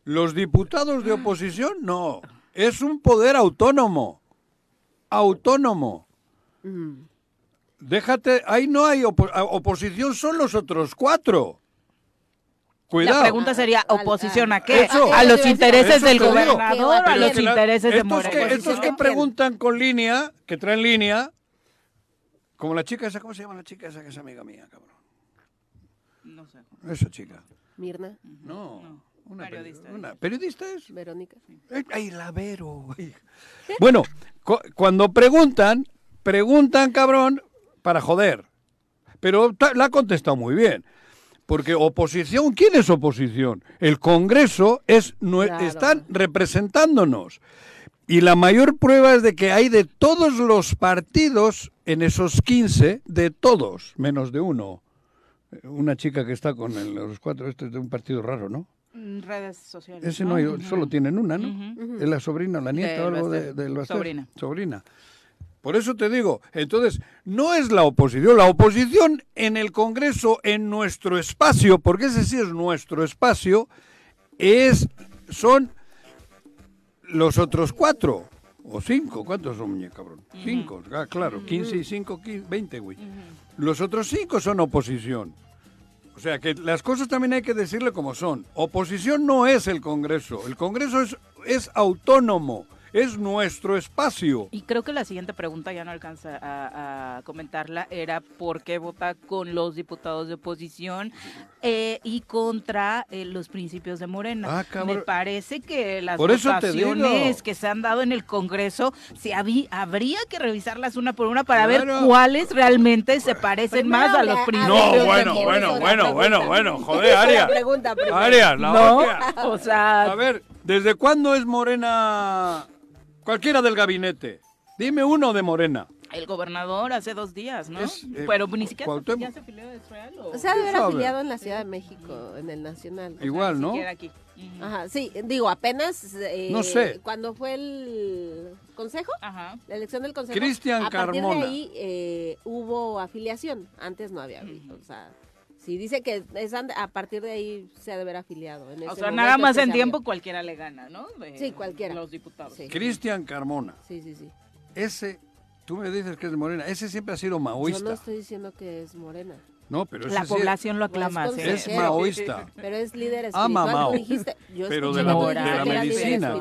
Los diputados de oposición, no. Es un poder autónomo. Autónomo. Déjate, ahí no hay oposición, son los otros cuatro. Cuidado. La pregunta sería, ¿oposición a qué? ¿A los intereses del gobernador a los intereses de Moreno? Que, estos que preguntan con línea, que traen línea, como la chica esa, ¿cómo se llama la chica esa que es amiga mía, cabrón? No sé. Esa chica. Mirna. No. Una periodista. Una, ¿Periodista es? Verónica. Ay, la Vero. (laughs) Bueno, cuando preguntan, preguntan, cabrón, para joder. Pero la ha contestado muy bien. Porque oposición, ¿quién es oposición? El Congreso es están representándonos. Y la mayor prueba es de que hay de todos los partidos en esos 15, de todos, menos de uno. Una chica que está con los cuatro, este es de un partido raro, ¿no? Mm, redes sociales. Ese no, solo tienen una, ¿no? Es la sobrina, la nieta o algo de, de Sobrina. Sobrina. Por eso te digo, entonces, no es la oposición, la oposición en el Congreso, en nuestro espacio, porque ese sí es nuestro espacio, es, son los otros cuatro, o cinco, ¿cuántos son, muñeca, cabrón? Cinco, ah, claro, quince y cinco, veinte, güey. Los otros cinco son oposición. O sea que las cosas también hay que decirle como son. Oposición no es el Congreso, el Congreso es, es autónomo es nuestro espacio. Y creo que la siguiente pregunta ya no alcanza a, comentarla, era por qué vota con los diputados de oposición eh, y contra eh, los principios de Morena. Ah, Me parece que las votaciones que se han dado en el Congreso, se habría que revisarlas una por una para ver cuáles realmente se parecen más a los principios. No, bueno, bueno, bueno, bueno, bueno, joder, Aria. Aria, la no, o sea, a ver, ¿desde cuándo es Morena Cualquiera del gabinete. Dime uno de Morena. El gobernador hace dos días, ¿no? Eh, Pero ni siquiera ya se afilió de Israel. ¿o? sea, debe haber afiliado en la Ciudad de México, en el Nacional. Igual, ¿no? Aquí. Ajá, sí, digo, apenas. Eh, no sé. Cuando fue el consejo, Ajá. la elección del consejo. Cristian Carmona. A partir de ahí eh, hubo afiliación. Antes no había habido, o sea. Si dice que es a partir de ahí se ha de haber afiliado. o sea, nada más en tiempo cualquiera le gana, ¿no? sí, cualquiera. Los diputados. Cristian Carmona. Sí, sí, sí. Ese, tú me dices que es morena, ese siempre ha sido maoísta. Yo no estoy diciendo que es morena. No, pero La población lo aclama. es, maoísta. Pero es líder espiritual. Ama Mao. Dijiste, yo pero de la, de la medicina.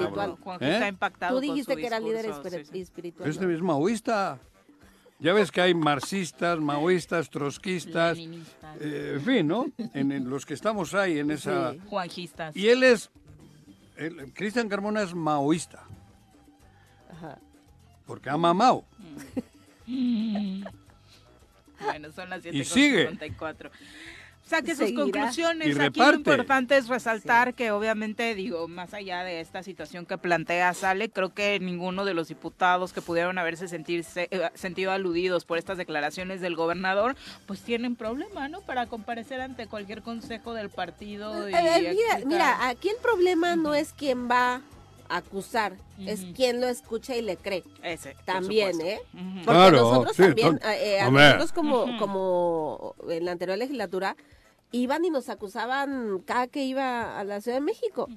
¿Eh? Está impactado Tú dijiste que era líder espiritual. Este es maoísta. Ya ves que hay marxistas, maoístas, trotskistas, eh, en fin, ¿no? En, los que estamos ahí, en esa... Juanjistas. Y él es... Cristian Carmona es maoísta. Ajá. Porque ama a Mao. Mm. (laughs) bueno, son las 7.54. Y sigue saque sus conclusiones. Aquí lo importante es resaltar que obviamente, digo, más allá de esta situación que plantea Sale, creo que ninguno de los diputados que pudieron haberse sentirse, eh, sentido aludidos por estas declaraciones del gobernador, pues tienen problema, ¿no? Para comparecer ante cualquier consejo del partido. Y eh, mira, mira, aquí el problema no es quién va a acusar, es quien lo escucha y le cree. Ese. También, ¿eh? Porque nosotros también, eh, nosotros como, como en la anterior legislatura, iban y nos acusaban cada que iba a la Ciudad de México.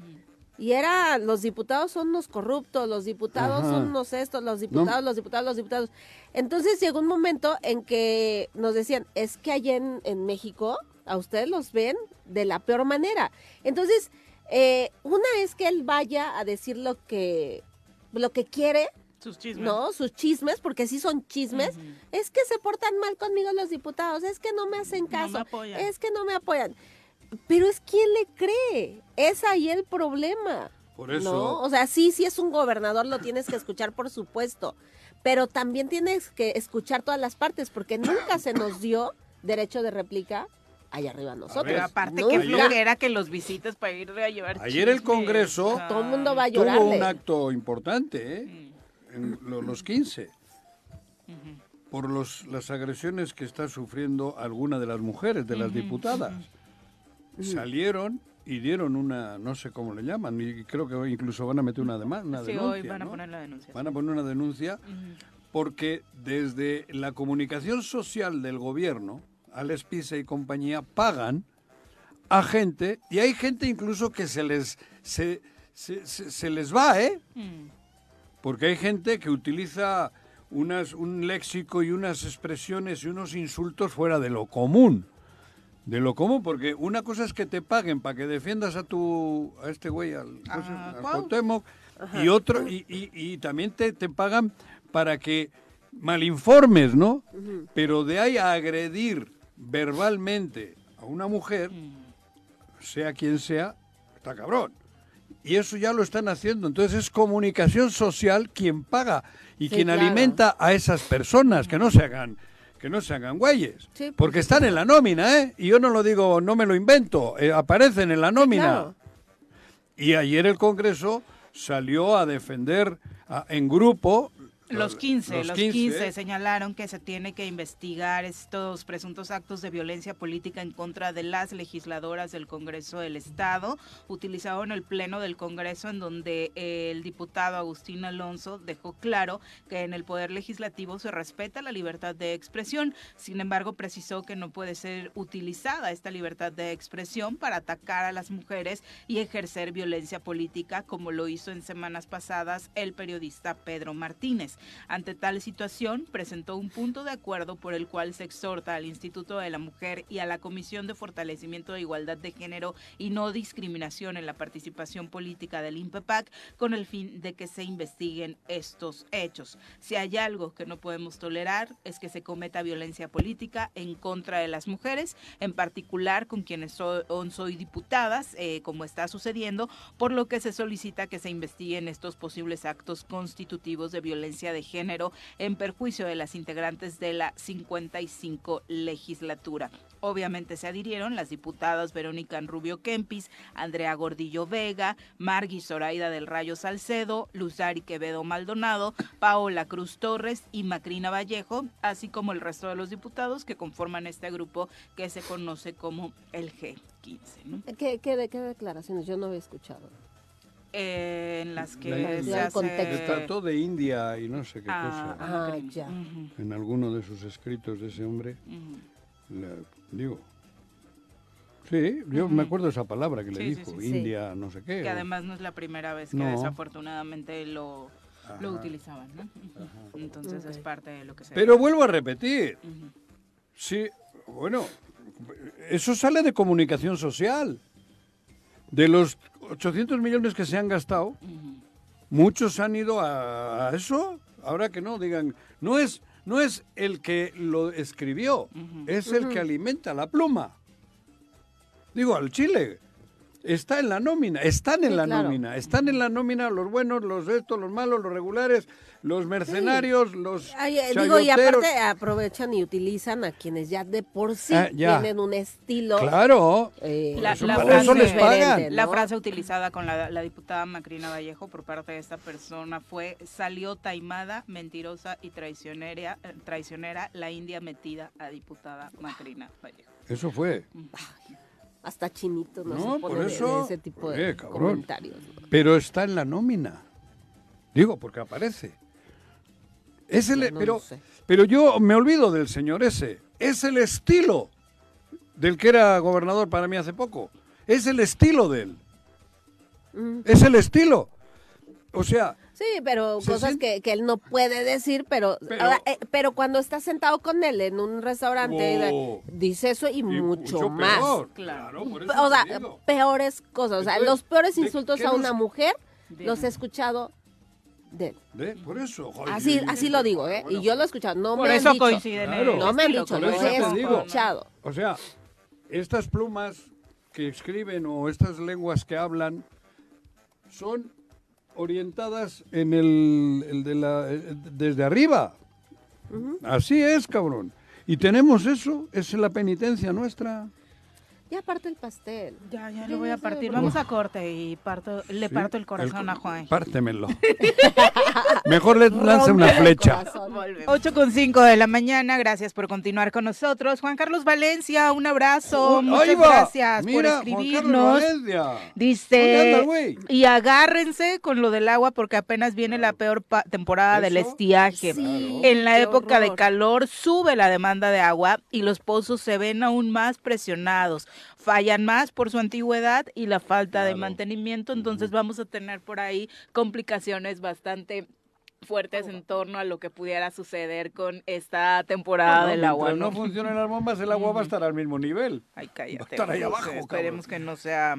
Y era, los diputados son unos corruptos, los diputados son unos estos, los diputados, los diputados, los diputados. Entonces llegó un momento en que nos decían, es que allá en, México a ustedes los ven de la peor manera. Entonces, eh, una es que él vaya a decir lo que, lo que quiere, sus chismes. No, sus chismes, porque sí son chismes. Es que se portan mal conmigo los diputados, es que no me hacen caso, es que no me apoyan. Pero es quien le cree, es ahí el problema. Por eso. ¿no? O sea, sí, sí es un gobernador, lo tienes que escuchar, por supuesto. Pero también tienes que escuchar todas las partes, porque nunca se nos dio derecho de réplica allá arriba nosotros. Pero aparte, qué flojera que los visites para ir a llevar Ayer el Congreso todo el mundo va a llorar. Tuvo un acto importante, ¿eh? Mm en los 15 por los, las agresiones que está sufriendo alguna de las mujeres, de las diputadas. Salieron y dieron una, no sé cómo le llaman, y creo que incluso van a meter una, demanda, una denuncia. Hoy van a poner la denuncia. Van a poner una denuncia porque desde la comunicación social del gobierno, Alex Pisa y compañía, pagan a gente, y hay gente incluso que se les, se, se, les va, ¿eh? Mm. Porque hay gente que utiliza unas, un léxico y unas expresiones y unos insultos fuera de lo común. De lo común, porque una cosa es que te paguen para que defiendas a tu a este güey, al, ah, y otro, y, y, también te, te, pagan para que malinformes, ¿no? Pero de ahí a agredir verbalmente a una mujer, mm. sea quien sea, está cabrón. Y eso ya lo están haciendo. Entonces es comunicación social quien paga y quien alimenta a esas personas que no se hagan que no se hagan güeyes. porque están en la nómina, ¿eh? Y yo no lo digo, no me lo invento, eh, aparecen en la nómina. Y ayer el Congreso salió a defender en grupo Los 15, los 15, señalaron que se tiene que investigar estos presuntos actos de violencia política en contra de las legisladoras del Congreso del Estado, utilizado en el Pleno del Congreso, en donde el diputado Agustín Alonso dejó claro que en el Poder Legislativo se respeta la libertad de expresión. Sin embargo, precisó que no puede ser utilizada esta libertad de expresión para atacar a las mujeres y ejercer violencia política, como lo hizo en semanas pasadas el periodista Pedro Martínez. Ante tal situación, presentó un punto de acuerdo por el cual se exhorta al Instituto de la Mujer y a la Comisión de Fortalecimiento de Igualdad de Género y No Discriminación en la Participación Política del INPEPAC con el fin de que se investiguen estos hechos. Si hay algo que no podemos tolerar es que se cometa violencia política en contra de las mujeres, en particular con quienes son soy diputadas, eh, como está sucediendo, por lo que se solicita que se investiguen estos posibles actos constitutivos de violencia de género en perjuicio de las integrantes de la 55 legislatura. Obviamente se adhirieron las diputadas Verónica Rubio Kempis, Andrea Gordillo Vega, Margui Zoraida del Rayo Salcedo, Luzari Quevedo Maldonado, Paola Cruz Torres y Macrina Vallejo, así como el resto de los diputados que conforman este grupo que se conoce como el G15. ¿Qué, qué, qué declaraciones? Yo no había escuchado en las que se, hace... trató de India y no sé qué ah, cosa. Ah, ya. En alguno de sus escritos de ese hombre, digo, Sí, yo me acuerdo esa palabra que le dijo, India, no sé qué. Que además no es la primera vez que desafortunadamente lo, lo utilizaban, ¿no? Entonces es parte de lo que se... Pero vuelvo a repetir, sí, bueno, eso sale de comunicación social. De los 800 millones que se han gastado, muchos han ido a, eso. Ahora que no, digan, no es, no es el que lo escribió, es el que alimenta la pluma. Digo, al Chile. Está en la nómina, están en la nómina, están en la nómina los buenos, los estos, los malos, los regulares, los mercenarios, los eh, Digo, y aparte aprovechan y utilizan a quienes ya de por sí ah, tienen un estilo. Claro. Eh, la, frase, les pagan. La frase utilizada con la, diputada Macrina Vallejo por parte de esta persona fue salió taimada, mentirosa y traicionera, traicionera la India metida a diputada Macrina Vallejo. Eso fue. Hasta chinito no, se pone eso, ese tipo de comentarios. Pero está en la nómina. Digo, porque aparece. Es el, pero, pero yo me olvido del señor ese. Es el estilo del que era gobernador para mí hace poco. Es el estilo de él. Mm. Es el estilo. O sea, Sí, pero cosas que, que, él no puede decir, pero eh, pero, cuando está sentado con él en un restaurante, oh. dice eso y, mucho, más. Claro, o sea, peores cosas. O sea, los peores insultos a una mujer los he escuchado de él. Por eso. así así lo digo, ¿eh? y yo lo he escuchado. No por me eso han dicho, coinciden No me han dicho, lo he escuchado. O sea, estas plumas que escriben o estas lenguas que hablan son orientadas en el, de la, eh, desde arriba. Así es, cabrón. Y tenemos eso, es la penitencia nuestra. Ya parte el pastel. Ya, ya lo voy a partir. Vamos a corte y parto, le parto el corazón a Juan. Pártemelo. (laughs) Mejor le lance una flecha. 8 con 5 de la mañana. Gracias por continuar con nosotros. Juan Carlos Valencia, un abrazo. Muchas gracias por escribirnos. Dice, y agárrense con lo del agua porque apenas viene la peor temporada del estiaje. en la época de calor sube la demanda de agua y los pozos se ven aún más presionados fallan más por su antigüedad y la falta de mantenimiento, entonces vamos a tener por ahí complicaciones bastante fuertes en torno a lo que pudiera suceder con esta temporada del agua. ¿no? no funcionan las bombas, el agua va a estar al mismo nivel. Ay, cállate. Va a estar ahí abajo. Esperemos que no sea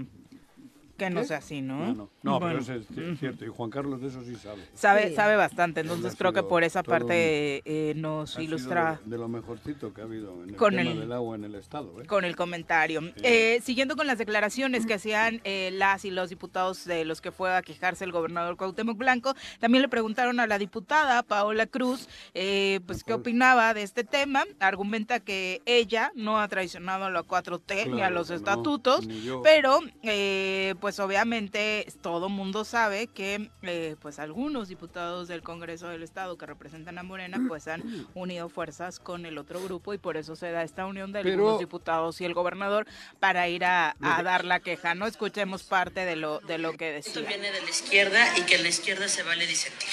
que no sea así, ¿no? No, pero eso es cierto. Y Juan Carlos de eso sí sabe. Sabe, sabe bastante. Entonces creo que por esa parte eh, nos ilustra. De, lo mejorcito que ha habido en el tema del agua en el Estado. ¿eh? Con el comentario. Eh, siguiendo con las declaraciones que hacían las y los diputados de los que fue a quejarse el gobernador Cuauhtémoc Blanco, también le preguntaron a la diputada Paola Cruz, pues qué opinaba de este tema. Argumenta que ella no ha traicionado a la 4T ni a los estatutos, pero pues obviamente todo mundo sabe que eh, pues algunos diputados del Congreso del Estado que representan a Morena pues han (clears throat) unido fuerzas con el otro grupo y por eso se da esta unión de los diputados y el gobernador para ir a, dar la queja. No escuchemos parte de lo, de lo que decía. Esto viene de la izquierda y que en la izquierda se vale disentir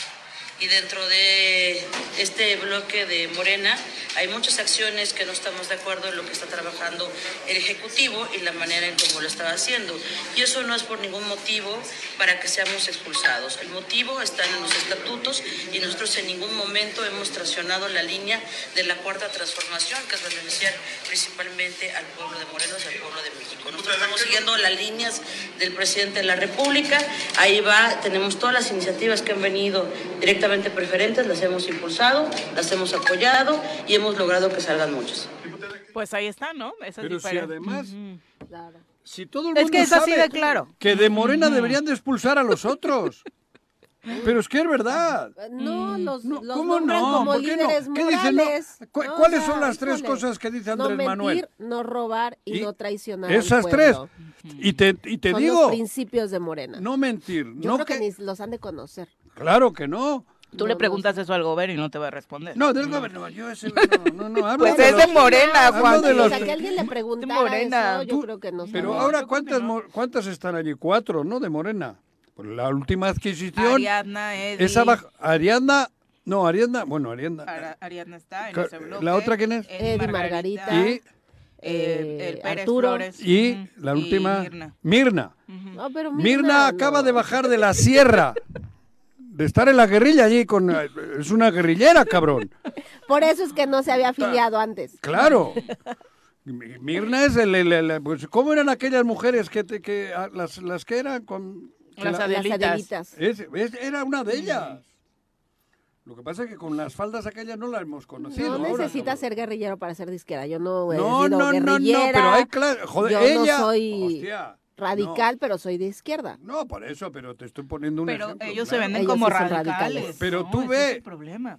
y dentro de este bloque de Morena hay muchas acciones que no estamos de acuerdo en lo que está trabajando el Ejecutivo y la manera en cómo lo está haciendo. Y eso no es por ningún motivo para que seamos expulsados. El motivo está en los estatutos y nosotros en ningún momento hemos traicionado la línea de la cuarta transformación, que es beneficiar principalmente al pueblo de Morelos al pueblo de México. Nosotros estamos siguiendo las líneas del presidente de la República. Ahí va, tenemos todas las iniciativas que han venido directamente preferentes, las hemos impulsado, las hemos apoyado y hemos logrado que salgan muchos. Pues ahí está, ¿no? Pero si además, si todo el mundo es que es así de claro. que de Morena deberían de expulsar a los otros. (laughs) Pero es que es verdad. No, los, no, los ¿cómo no? Como ¿Por qué no? ¿Qué dice? ¿Cuáles son las tres cosas que dice Andrés no mentir, Manuel? No robar y, no traicionar. Esas tres. Y te, y te son digo. Los principios de Morena. No mentir. Yo no creo que, ni los han de conocer. Claro que no. Tú le preguntas eso al gobierno y no te va a responder. No, del gobierno, yo ese (laughs) no, no, no, hablo Pues es de Morena, Juan. De los... O sea, que alguien le (laughs) preguntara Morena. eso, yo creo que no Pero ahora, ¿cuántas, ¿cuántas están allí? Cuatro, ¿no? De Morena. Por la última adquisición. Ariadna, Eddie. Esa baja, Ariadna, no, Ariadna, bueno, Ariadna. Ariadna está en ese bloque. ¿La otra quién es? Eddie Margarita. Y... Eh, el Pérez Arturo. Flores. Y la última, y Mirna. Mirna. No, pero Mirna, Mirna acaba de bajar de la sierra (laughs) de estar en la guerrilla allí con es una guerrillera, cabrón. Por eso es que no se había afiliado antes. Claro. Mirna es el, pues, ¿cómo eran aquellas mujeres que, que ah, las, las que eran con las, adelitas. era una de ellas. Lo que pasa es que con las faldas aquellas no las hemos conocido. No necesitas ser guerrillero para ser disquera. Yo no he no, sido no, guerrillera. No, no, pero hay claro, joder, yo ella, no soy radical, pero soy de izquierda. No, por eso, pero te estoy poniendo un pero ejemplo. ellos se venden como radicales. Pero tú ves,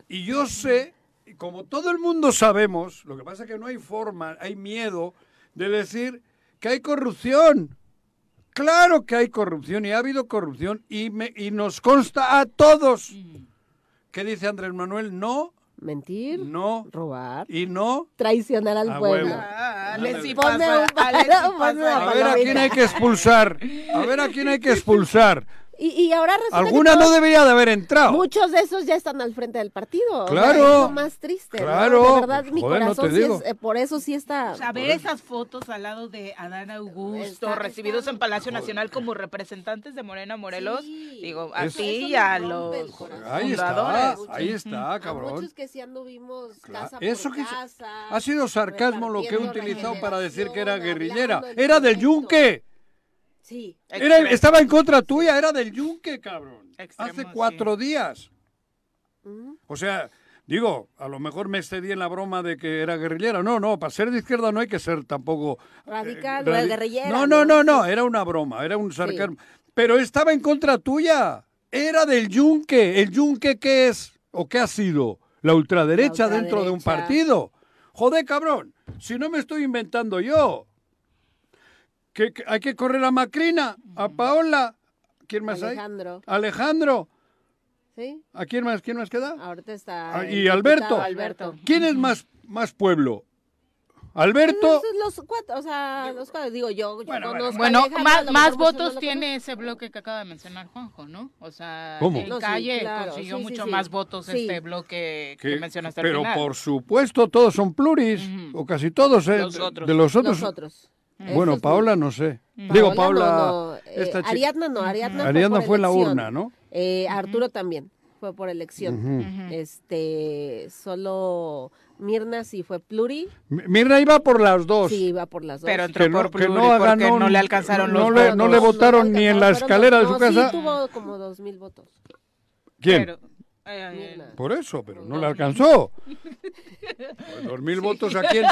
y yo sé, y como todo el mundo sabemos, lo que pasa es que no hay forma, hay miedo de decir que hay corrupción. Claro que hay corrupción y ha habido corrupción y, me, y nos consta a todos. ¿Qué dice Andrés Manuel? No mentir, no robar y no traicionar al pueblo. a ver a quién hay que expulsar. A ver a quién hay que expulsar. Y, ahora Alguna no debería de haber entrado. Muchos de esos ya están al frente del partido. Claro. es lo más triste. Claro. De verdad, mi corazón sí es, eh, por eso sí está. A ver esas fotos al lado de Adán Augusto, recibidos en Palacio Nacional como representantes de Morena Morelos. Digo, así y a los ahí está, ahí está, cabrón. muchos que sí anduvimos casa eso por casa. Ha sido sarcasmo lo que he utilizado para decir que era guerrillera. Era del yunque. Sí. estaba en contra tuya, era del yunque, cabrón. Hace cuatro días. O sea, digo, a lo mejor me excedí en la broma de que era guerrillera. No, no, para ser de izquierda no hay que ser tampoco... Eh, Radical, guerrillera. No, no, no, no, era una broma, era un sarcasmo. Pero estaba en contra tuya. Era del yunque. ¿El yunque qué es? ¿O qué ha sido? La ultraderecha, dentro de un partido. Joder, cabrón, si no me estoy inventando yo que, hay que correr a Macrina, a Paola. ¿Quién más Alejandro. hay? Alejandro. ¿Sí? ¿A quién más, quién más queda? Ahorita está. Ah, y Alberto. Alberto. ¿Quién es más, más pueblo? Alberto. Los, cuatro, o sea, los cuatro, digo yo, yo bueno, bueno, más, más votos tiene ese bloque que acaba de mencionar Juanjo, ¿no? O sea, ¿Cómo? en calle consiguió mucho más votos este bloque que mencionaste Pero al final. por supuesto, todos son pluris, o casi todos, eh, los otros. de los otros. Los otros. Bueno, Paola no sé. Digo, Paola. Eh, Ariadna no, Ariadna, Ariadna fue, fue la urna, ¿no? Eh, Arturo también fue por elección. Este, solo Mirna sí fue pluri. Mirna iba por las dos. Sí, iba por las dos. Pero entró por pluri no porque no le alcanzaron los votos. no le votaron ni en la escalera de su casa. Sí, tuvo como dos mil votos. ¿Quién? Por eso, pero no le alcanzó. Dos mil votos aquí en,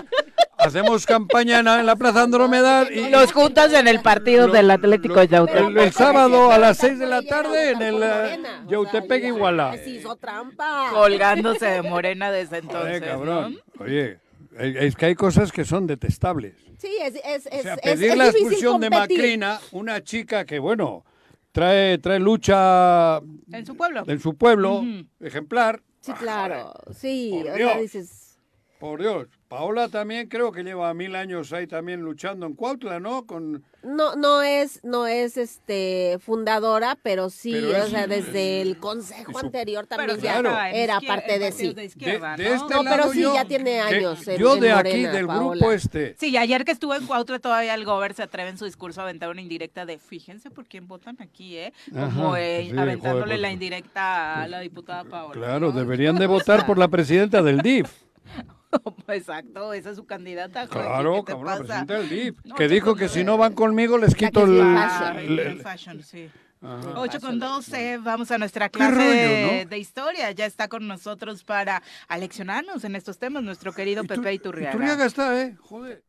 hacemos campaña en, la Plaza Andromeda y los juntas en el partido del Atlético Yautepec. El, sábado a las seis de la tarde en el eh, Yautepec Iguala. hizo trampa. Colgándose de Morena desde entonces. Oye, cabrón. Oye, Es que hay cosas que son detestables. Sí, es, es, o sea, pedir la expulsión de Macrina, una chica que, bueno, trae, trae lucha... En su pueblo. En su pueblo, ejemplar. Sí, claro, sí. o sea, dices... Por Dios, Paola también creo que lleva mil años ahí también luchando en Cuautla, ¿no? Con... No, no es, no es este fundadora, pero sí, o sea, desde el consejo anterior también ya era parte de sí. De, este no, pero sí, ya tiene años. yo de aquí, del grupo este. Sí, ayer que estuvo en Cuautla todavía el gober se atreve en su discurso a aventar una indirecta de fíjense por quién votan aquí, ¿eh? Como eh, aventándole la indirecta a la diputada Paola. Claro, deberían de votar por la presidenta del DIF. (laughs) (laughs) Exacto, esa es su candidata. Claro, cabrón, presidente del DIF. que dijo que si no van conmigo les quito el, el, fashion, sí. 8 con 12, vamos a nuestra clase de, historia. Ya está con nosotros para aleccionarnos en estos temas nuestro querido Pepe Iturriaga. Iturriaga está, ¿eh? Joder.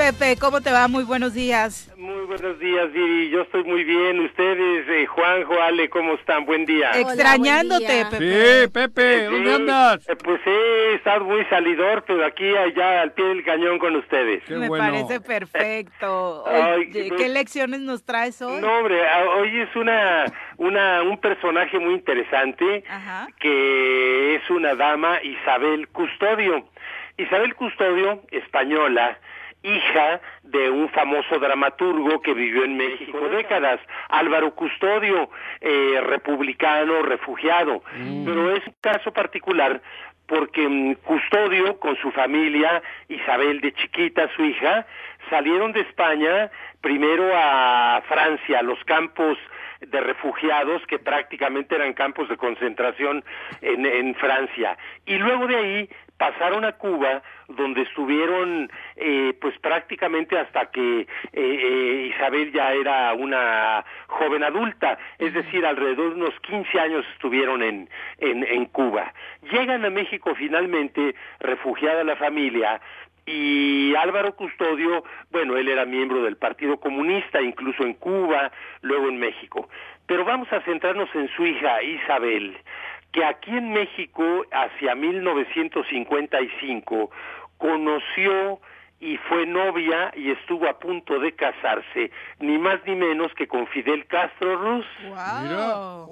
Pepe, ¿cómo te va? Muy buenos días. Muy buenos días, Diri. Yo estoy muy bien. Ustedes, eh, Juanjo, Ale, ¿cómo están? Buen día. Extrañándote, Pepe. Sí, Pepe, ¿dónde andas? Eh, pues he estado muy salidor, pero aquí, allá, al pie del cañón con ustedes. Me parece perfecto. (laughs) ¿Qué pues, lecciones nos traes hoy? No, hombre, hoy es una, una, un personaje muy interesante, que es una dama, Isabel Custodio. Isabel Custodio, española, hija de un famoso dramaturgo que vivió en México décadas, Álvaro Custodio, eh, republicano, refugiado. Mm. Pero es un caso particular porque mm, Custodio con su familia, Isabel de chiquita, su hija, salieron de España primero a Francia, a los campos de refugiados que prácticamente eran campos de concentración en, en Francia. Y luego de ahí pasaron a Cuba, donde estuvieron eh, pues prácticamente hasta que eh, eh, Isabel ya era una joven adulta, es decir, alrededor de unos 15 años estuvieron en, en, en Cuba. Llegan a México finalmente, refugiada la familia, y Álvaro Custodio, bueno, él era miembro del Partido Comunista, incluso en Cuba, luego en México. Pero vamos a centrarnos en su hija Isabel, que aquí en México, hacia 1955, conoció y fue novia y estuvo a punto de casarse, ni más ni menos que con Fidel Castro Ruz.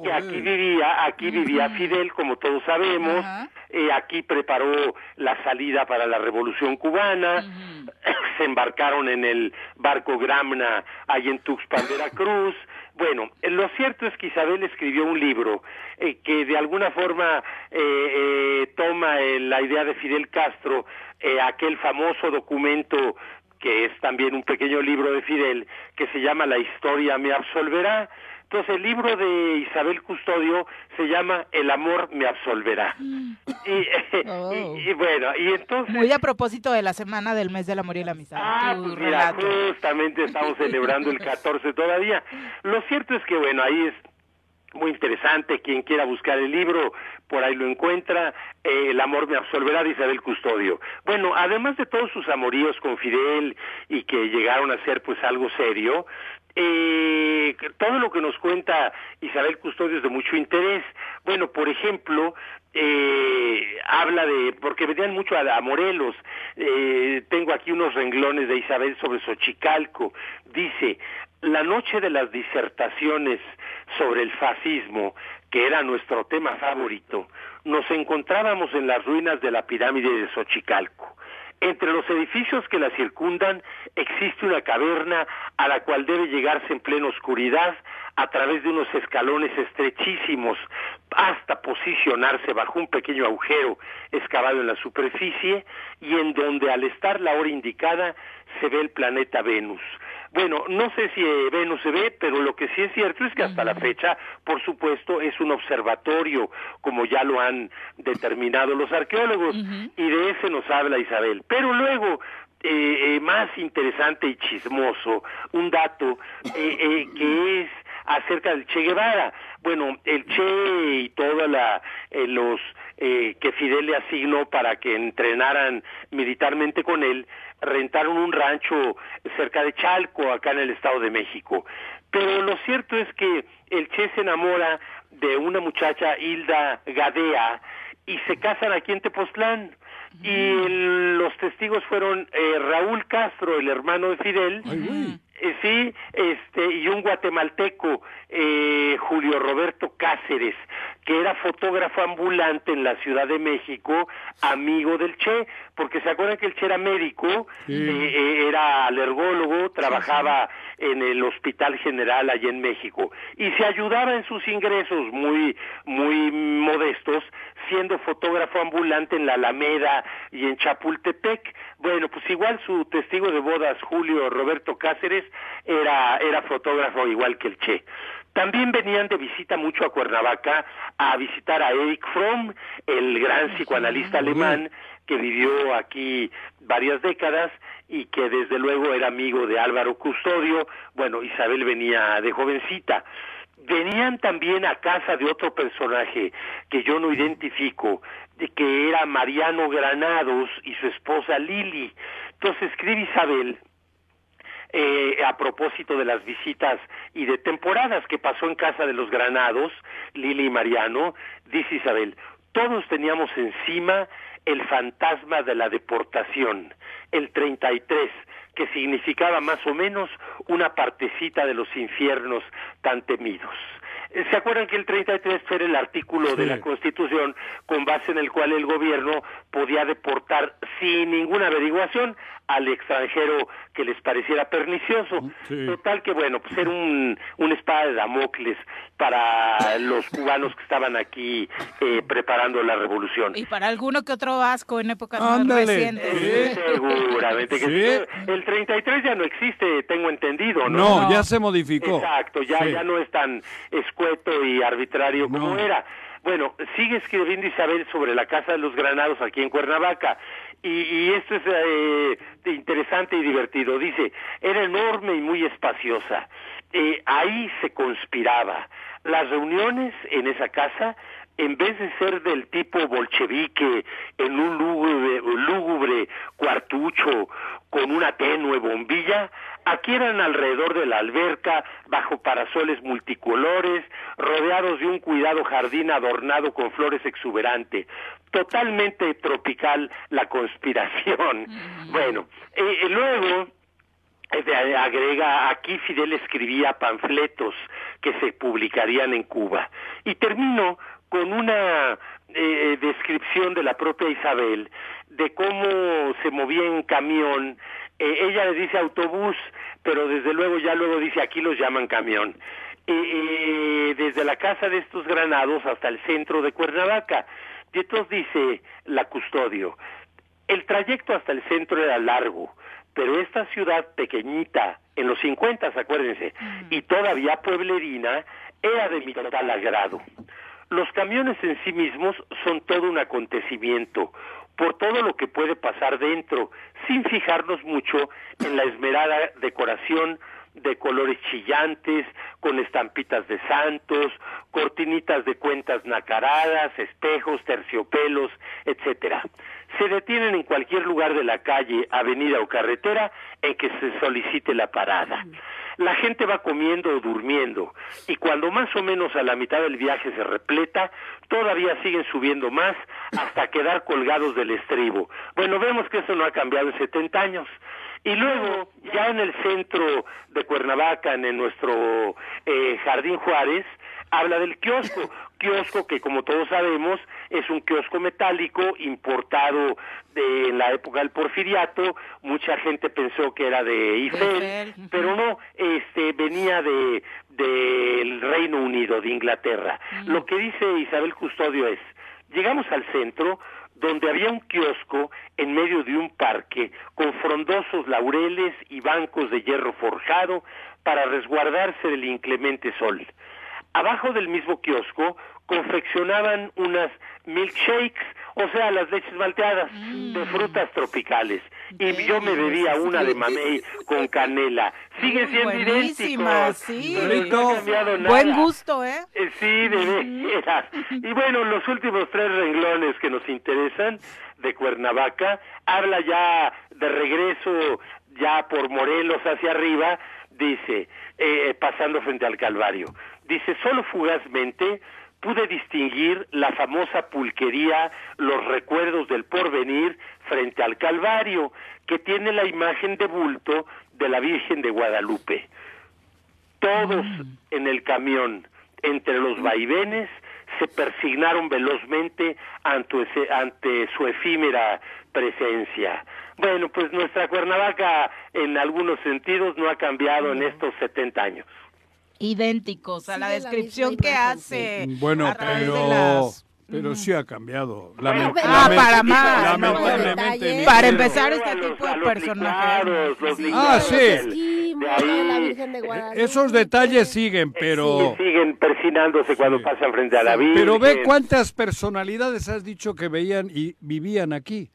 que aquí vivía, aquí vivía Fidel, como todos sabemos, eh, aquí preparó la salida para la Revolución Cubana, (coughs) se embarcaron en el barco Gramna ahí en Tuxpan, Veracruz, bueno, eh, lo cierto es que Isabel escribió un libro eh, que de alguna forma eh, toma la idea de Fidel Castro, aquel famoso documento que es también un pequeño libro de Fidel, que se llama La historia me absolverá, entonces el libro de Isabel Custodio se llama El amor me absolverá. Mm. (laughs) Oh. Y, bueno, y entonces... Muy a propósito de la semana del mes del amor y la amistad. Ah, pues mira, justamente estamos celebrando el (laughs) 14 todavía. Lo cierto es que bueno, ahí es muy interesante, quien quiera buscar el libro, por ahí lo encuentra, eh, El amor me absolverá de Isabel Custodio. Bueno, además de todos sus amoríos con Fidel y que llegaron a ser pues algo serio, eh, todo lo que nos cuenta Isabel Custodio es de mucho interés. Bueno, por ejemplo, eh, habla de, porque venían mucho a, Morelos, eh, tengo aquí unos renglones de Isabel sobre Xochicalco, dice, la noche de las disertaciones sobre el fascismo, que era nuestro tema favorito, nos encontrábamos en las ruinas de la pirámide de Xochicalco. Entre los edificios que la circundan existe una caverna a la cual debe llegarse en plena oscuridad a través de unos escalones estrechísimos hasta posicionarse bajo un pequeño agujero excavado en la superficie y en donde al estar la hora indicada se ve el planeta Venus. Bueno, no sé si eh, Venus se ve, pero lo que sí es cierto es que hasta la fecha, por supuesto, es un observatorio, como ya lo han determinado los arqueólogos, y de ese nos habla Isabel. Pero luego, eh, eh, más interesante y chismoso, un dato que es acerca del Che Guevara. Bueno, el Che y todos los que Fidel le asignó para que entrenaran militarmente con él, rentaron un rancho cerca de Chalco, acá en el Estado de México. Pero lo cierto es que el Che se enamora de una muchacha, Hilda Gadea, y se casan aquí en Tepoztlán. Y los testigos fueron eh, Raúl Castro, el hermano de Fidel, sí, este, y un guatemalteco, eh, Julio Roberto Cáceres, que era fotógrafo ambulante en la Ciudad de México, amigo del Che, porque se acuerdan que el Che era médico, eh, era alergólogo, trabajaba en el Hospital General allá en México, y se ayudaba en sus ingresos muy, muy modestos, siendo fotógrafo ambulante en la Alameda y en Chapultepec. Bueno, pues igual su testigo de bodas, Julio Roberto Cáceres, era, era fotógrafo igual que el Che. También venían de visita mucho a Cuernavaca a visitar a Eric Fromm, el gran psicoanalista alemán que vivió aquí varias décadas y que desde luego era amigo de Álvaro Custodio. Bueno, Isabel venía de jovencita. Venían también a casa de otro personaje que yo no identifico, de que era Mariano Granados y su esposa Lili. Entonces escribe Isabel eh, a propósito de las visitas y de temporadas que pasó en casa de los Granados, Lili y Mariano, dice Isabel, todos teníamos encima el fantasma de la deportación, el 33, que significaba más o menos una partecita de los infiernos tan temidos. ¿Se acuerdan que el 33 era el artículo de la Constitución con base en el cual el gobierno podía deportar sin ninguna averiguación al extranjero que les pareciera pernicioso. Total que, bueno, pues era un, una espada de Damocles para los (laughs) cubanos que estaban aquí eh, preparando la revolución. Y para alguno que otro vasco en épocas más recientes. seguramente. Que El 33 ya no existe, tengo entendido, ¿no? No, ya se modificó. Exacto, ya, ya no es tan escueto y arbitrario como era. Bueno, sigue escribiendo Isabel sobre la Casa de los Granados aquí en Cuernavaca. Y, esto es eh, interesante y divertido. Dice, era enorme y muy espaciosa. Eh, ahí se conspiraba. Las reuniones en esa casa en vez de ser del tipo bolchevique, en un lúgubre, lúgubre, cuartucho, con una tenue bombilla, aquí eran alrededor de la alberca, bajo parasoles multicolores, rodeados de un cuidado jardín adornado con flores exuberantes, totalmente tropical la conspiración. (laughs) (laughs) Bueno, eh, eh, luego eh, agrega, aquí Fidel escribía panfletos que se publicarían en Cuba. Y termino con una eh, descripción de la propia Isabel de cómo se movía en camión. Eh, ella le dice autobús, pero desde luego ya luego dice aquí los llaman camión. Eh, desde la casa de estos granados hasta el centro de Cuernavaca. Y entonces dice la custodio, el trayecto hasta el centro era largo, pero esta ciudad pequeñita, en los 50, acuérdense, y todavía pueblerina, era de mi total agrado. Los camiones en sí mismos son todo un acontecimiento, por todo lo que puede pasar dentro, sin fijarnos mucho en la esmerada decoración de colores chillantes, con estampitas de santos, cortinitas de cuentas nacaradas, espejos, terciopelos, etcétera. Se detienen en cualquier lugar de la calle, avenida o carretera en que se solicite la parada la gente va comiendo o durmiendo y cuando más o menos a la mitad del viaje se repleta, todavía siguen subiendo más hasta quedar colgados del estribo. Bueno, vemos que eso no ha cambiado en 70 años. Y luego, ya en el centro de Cuernavaca, en nuestro eh, Jardín Juárez, habla del kiosco, kiosco que como todos sabemos es un kiosco metálico importado de en la época del porfiriato, mucha gente pensó que era de Eiffel, pero no, este venía de del Reino Unido, de Inglaterra. Lo que dice Isabel Custodio es, llegamos al centro, donde había un kiosco en medio de un parque con frondosos laureles y bancos de hierro forjado para resguardarse del inclemente sol. Abajo del mismo kiosco confeccionaban unas milkshakes, o sea, las leches malteadas de mm. frutas tropicales. Y yo me bebía una de mamey con canela. Siguen siendo idénticos. Sí. No nada. Buen gusto, ¿eh? eh sí, de veras. Y bueno, los últimos tres renglones que nos interesan de Cuernavaca, habla ya de regreso ya por Morelos hacia arriba dice, eh, pasando frente al Calvario. Dice, solo fugazmente pude distinguir la famosa pulquería Los Recuerdos del Porvenir frente al Calvario, que tiene la imagen de bulto de la Virgen de Guadalupe. Todos mm. en el camión, entre los vaivenes, se persignaron velozmente ante, ante su efímera presencia. Bueno, pues nuestra Cuernavaca en algunos sentidos no ha cambiado en estos 70 años. Idénticos a la descripción que hace. Bueno, pero... Pero sí ha cambiado. ah, para más. Lamentablemente. para empezar, este tipo de personajes. ah, sí. Esos detalles siguen, pero... siguen persinándose cuando pasan frente a la Virgen. Pero ve cuántas personalidades has dicho que veían y vivían aquí.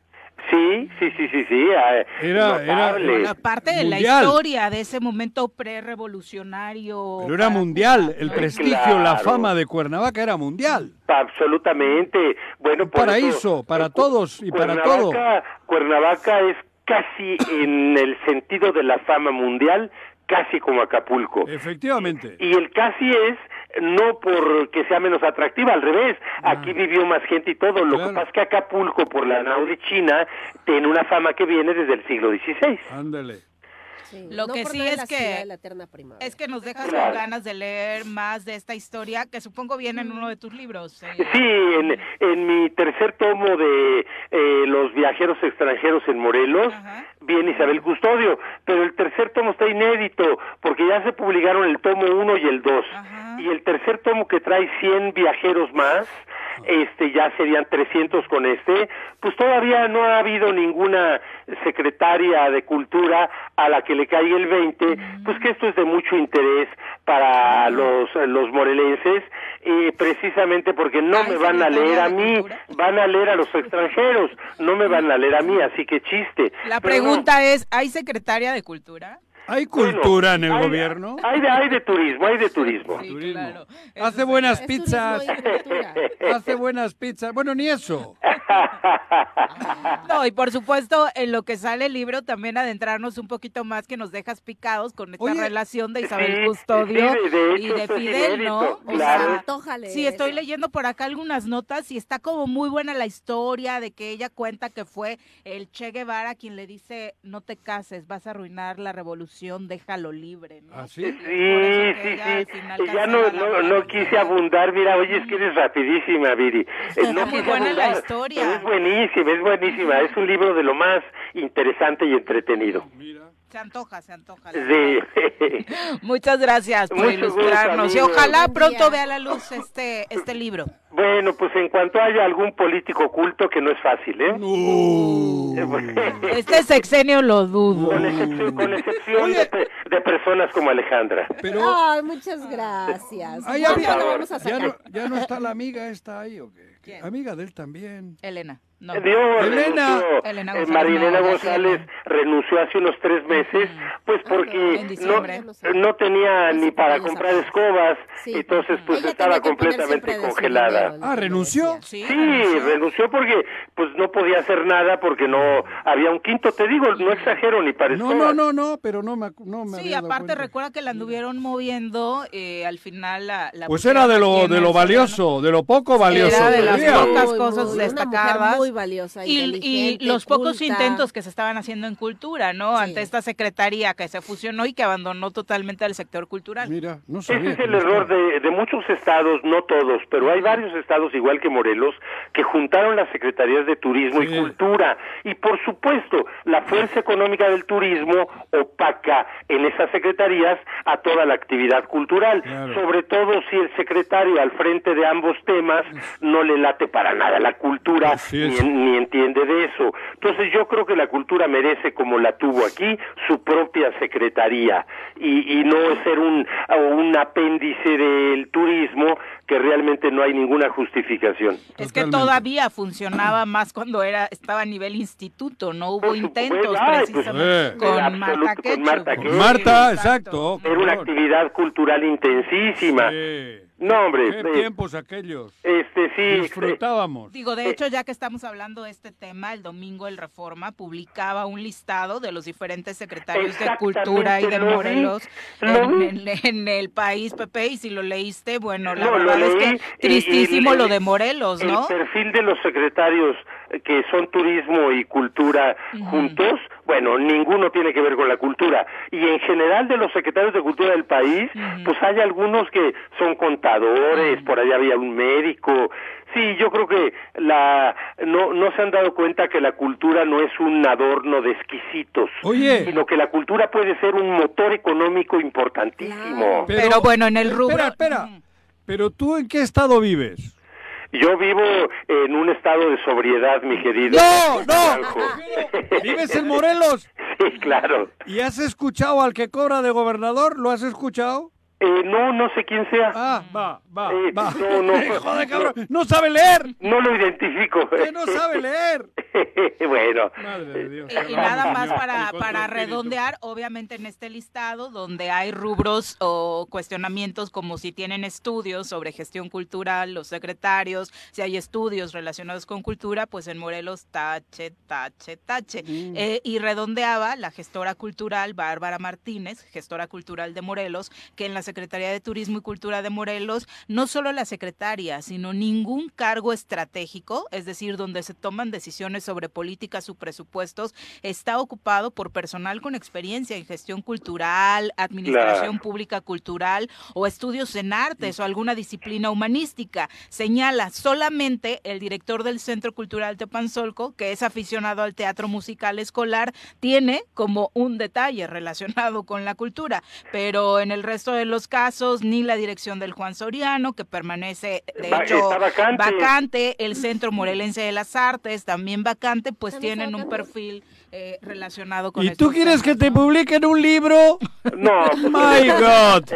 Sí, sí, sí, sí, sí. Ah, era, era, parte de la historia de ese momento pre-revolucionario. Pero era mundial, el prestigio, la fama de Cuernavaca era mundial. Absolutamente. Bueno, paraíso para todos y para todo. Cuernavaca es casi en el sentido de la fama mundial, casi como Acapulco. Efectivamente. Y el casi es no porque sea menos atractiva, al revés, aquí vivió más gente y todo, lo que pasa es que Acapulco, por la de China, tiene una fama que viene desde el siglo XVI. Ándale. Lo que sí es que es que nos dejas con ganas de leer más de esta historia que supongo viene en uno de tus libros. Eh. Sí, en, mi tercer tomo de eh, Los viajeros extranjeros en Morelos viene Isabel Custodio, pero el tercer tomo está inédito porque ya se publicaron el tomo 1 y el 2. Y el tercer tomo que trae 100 viajeros más este ya serían 300 con este, pues todavía no ha habido ninguna secretaria de cultura a la que le caiga el 20, pues que esto es de mucho interés para los, los morelenses, eh, precisamente porque no me van a leer a mí, van a leer a los extranjeros, no me van a leer a mí, así que chiste. La pregunta es, ¿hay secretaria de cultura? ¿Hay cultura en el gobierno? Hay de, hay de turismo, hay de turismo. Hace buenas pizzas. (laughs) Hace buenas pizzas. Bueno, ni eso. (laughs) No, y por supuesto, en lo que sale el libro, también adentrarnos un poquito más que nos dejas picados con esta relación de Isabel Custodio y de Fidel, ¿no? sí, estoy leyendo por acá algunas notas y está como muy buena la historia de que ella cuenta que fue el Che Guevara quien le dice, no te cases, vas a arruinar la revolución déjalo libre, ¿no? ¿Ah, sí? Sí, sí, sí. Ya no, no, no, quise abundar, mira, oye, es que eres rapidísima, Viri. Eh, no muy buena la historia. Es buenísima, es buenísima. Es un libro de lo más interesante y entretenido. Mira. Se antoja, se antoja. Sí. (laughs) Muchas gracias por ilustrarnos y ojalá pronto vea la luz este este libro. Bueno, pues en cuanto haya algún político oculto, que no es fácil, ¿eh? (laughs) este sexenio lo dudo. Con excepción, de, personas como Alejandra. Pero... Ay, muchas gracias. ya, no, está la amiga esta ahí, ¿o qué? Amiga de él también. Elena. No. Elena. Elena eh, Marilena González renunció hace unos tres meses, pues porque no, tenía ni para comprar escobas, entonces pues estaba completamente congelada. Ah, ¿renunció? Sí, renunció. porque pues no podía hacer nada porque no había un quinto, te digo, no exagero ni para No, no, no, no, pero no me, no me Sí, aparte recuerda que la anduvieron moviendo, eh, al final la... pues era de lo, de lo valioso, de lo poco valioso. Era de las pocas cosas destacadas valiosa. Y, los pocos intentos que se estaban haciendo en cultura, ¿no? Ante esta secretaría que se fusionó y que abandonó totalmente el sector cultural. Mira, no sabía Ese es el error de, de, muchos estados, no todos, pero hay varios estados, igual que Morelos, que juntaron las secretarías de turismo y cultura. Y por supuesto, la fuerza económica del turismo opaca en esas secretarías a toda la actividad cultural. Sobre todo si el secretario al frente de ambos temas no le late para nada. La cultura ni entiende de eso. Entonces yo creo que la cultura merece, como la tuvo aquí, su propia secretaría. Y, y no ser un, un apéndice del turismo que realmente no hay ninguna justificación. Es que todavía funcionaba más cuando era estaba a nivel instituto, no hubo intentos pues, precisamente. con, Marta con, Marta exacto. Era una actividad cultural intensísima. No, hombre. ¿Qué eh, tiempos aquellos? Este, sí. Disfrutábamos. Digo, de hecho, ya que estamos hablando de este tema, el domingo el Reforma publicaba un listado de los diferentes secretarios de Cultura y de Morelos en, el país, Pepe, y si lo leíste, bueno, la verdad es que tristísimo lo de Morelos, ¿no? El perfil de los secretarios que son turismo y cultura juntos, bueno, ninguno tiene que ver con la cultura. Y en general de los secretarios de cultura del país, pues hay algunos que son contadores, por allá había un médico. Sí, yo creo que la no, no se han dado cuenta que la cultura no es un adorno de exquisitos, sino que la cultura puede ser un motor económico importantísimo. Pero, bueno, en el rubro... Espera, espera. Pero tú en qué estado vives? Yo vivo en un estado de sobriedad, mi querido. No, no. (laughs) ¿Vives en Morelos? Sí, claro. ¿Y has escuchado al que cobra de gobernador? ¿Lo has escuchado? Eh, no, no sé quién sea. Ah, va, va, eh, va. No, no, (laughs) Joder, cabrón, no, sabe leer. No lo identifico. Que no sabe leer. (laughs) (laughs) bueno. Madre de Dios. Y, nada más para, para redondear, obviamente en este listado, donde hay rubros o cuestionamientos como si tienen estudios sobre gestión cultural, los secretarios, si hay estudios relacionados con cultura, pues en Morelos tache, tache, tache. Mm. Eh, y redondeaba la gestora cultural Bárbara Martínez, gestora cultural de Morelos, que en la Secretaría de Turismo y Cultura de Morelos, no solo la secretaria, sino ningún cargo estratégico, es decir, donde se toman decisiones sobre políticas o presupuestos, está ocupado por personal con experiencia en gestión cultural, administración pública cultural o estudios en artes o alguna disciplina humanística. Señala solamente el director del Centro Cultural Tepanzolco, que es aficionado al teatro musical escolar, tiene como un detalle relacionado con la cultura, pero en el resto de los casos, ni la dirección del Juan Soriano, que permanece, de hecho, vacante. el Centro Morelense de las Artes, también vacante, pues tienen un perfil eh, relacionado con ¿Y tú quieres que te publiquen un libro? No. (laughs) My God.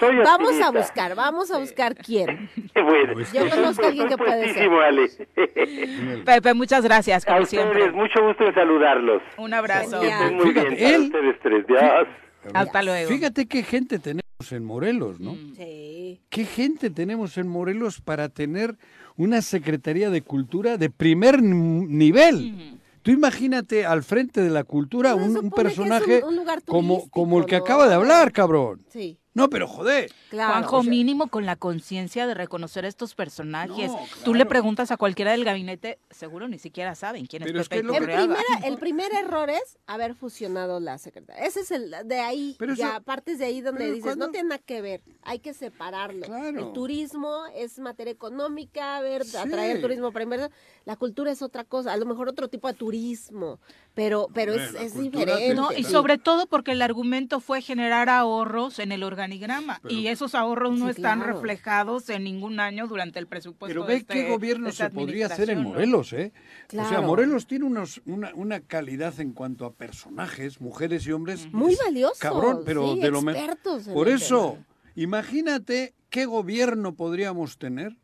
(laughs) vamos a buscar, vamos a buscar quién. (laughs) Bueno, yo conozco a alguien que puede ser. Pepe, muchas gracias, como siempre. mucho gusto en saludarlos. Un abrazo. Muy bien, él... ustedes tres. Ya. Hasta luego. Fíjate qué gente tenemos en Morelos, ¿no? Mm. Sí. ¿Qué gente tenemos en Morelos para tener una Secretaría de Cultura de primer nivel? Tú imagínate al frente de la cultura un, personaje como, como el que acaba de hablar, cabrón. Sí. No, pero joder. Juanjo, mínimo con la conciencia de reconocer estos personajes. Tú le preguntas a cualquiera del gabinete, seguro ni siquiera saben quién es Pepe el, primer error es haber fusionado la secretaría. Ese es el de ahí, ya partes de ahí donde dices, no tiene nada que ver, hay que separarlo. El turismo es materia económica, a ver, atraer turismo primero. La cultura es otra cosa, a lo mejor otro tipo de turismo, pero, pero es, es diferente. No, y sobre todo porque el argumento fue generar ahorros en el organigrama y esos ahorros no están reflejados en ningún año durante el presupuesto. Pero ve qué este, gobierno se podría hacer en Morelos, ¿eh? O sea, Morelos tiene unos, una, una, calidad en cuanto a personajes, mujeres y hombres. Muy valiosos. Cabrón, pero de lo mejor. Por eso, imagínate qué gobierno podríamos tener.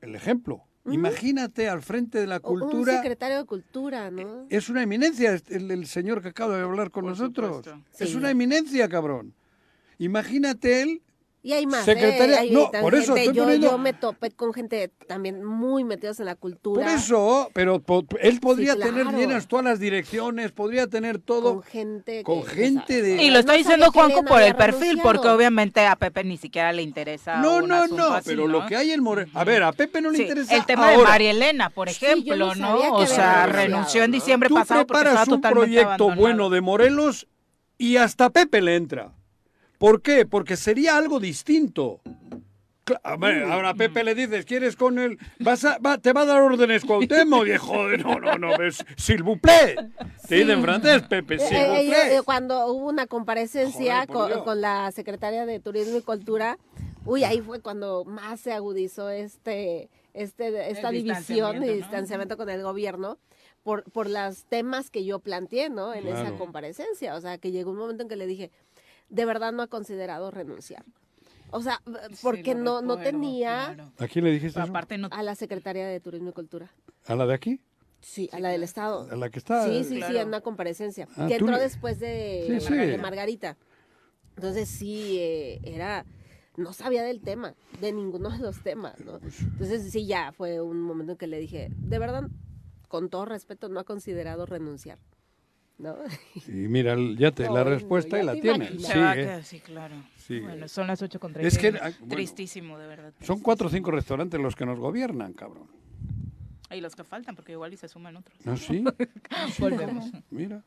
El ejemplo, Imagínate al frente de la cultura. Un secretario de cultura, ¿no? Es una eminencia el, señor que acaba de hablar con nosotros. Es una eminencia, cabrón. Imagínate él y hay más. Secretaria, ¿eh? no, por eso yo, yo, me topé con gente también muy metidos en la cultura. Por eso, pero él podría tener llenas todas las direcciones, podría tener todo. Con gente. Con gente de. Y lo está diciendo Juanco por el perfil, porque obviamente a Pepe ni siquiera le interesa. No, no, no, pero lo que hay en Moreno. A ver, a Pepe no le interesa. El tema de María Elena, por ejemplo, ¿no? O sea, renunció en diciembre pasado porque estaba un proyecto bueno de Morelos y hasta Pepe le entra. ¿Por qué? Porque sería algo distinto. A ver, ahora a Pepe le dices, ¿quieres con él? Vas a, ¿Te va a dar órdenes Cuauhtémoc? viejo? no, no, no, es s'il vous plaît. Te dice en francés, Pepe, s'il vous eh, plaît. Eh, cuando hubo una comparecencia con, la secretaria de Turismo y Cultura, uy, ahí fue cuando más se agudizó este, este, esta división y distanciamiento con el gobierno. Por, por los temas que yo planteé, ¿no? En esa comparecencia. O sea, que llegó un momento en que le dije, de verdad no ha considerado renunciar. O sea, porque no, no tenía... ¿A quién le dijiste eso? A la Secretaría de Turismo y Cultura. ¿A la de aquí? Sí, a la del Estado. ¿A la que está? Sí, sí, sí, en una comparecencia. Ah, que entró después de, de, Margarita. Entonces sí, eh, era no sabía del tema, de ninguno de los temas, ¿no? Pues Entonces sí, ya fue un momento en que le dije, de verdad, con todo respeto, no ha considerado renunciar. ¿No? Y mira, ya te la respuesta y la tiene. Sí, ¿eh? sí, claro. Bueno, son las 8 con Es que, ah, Tristísimo, de verdad. Son cuatro o cinco restaurantes los que nos gobiernan, cabrón. Y los que faltan, porque igual y se suman otros. ¿Ah, sí? (laughs) Volvemos. Mira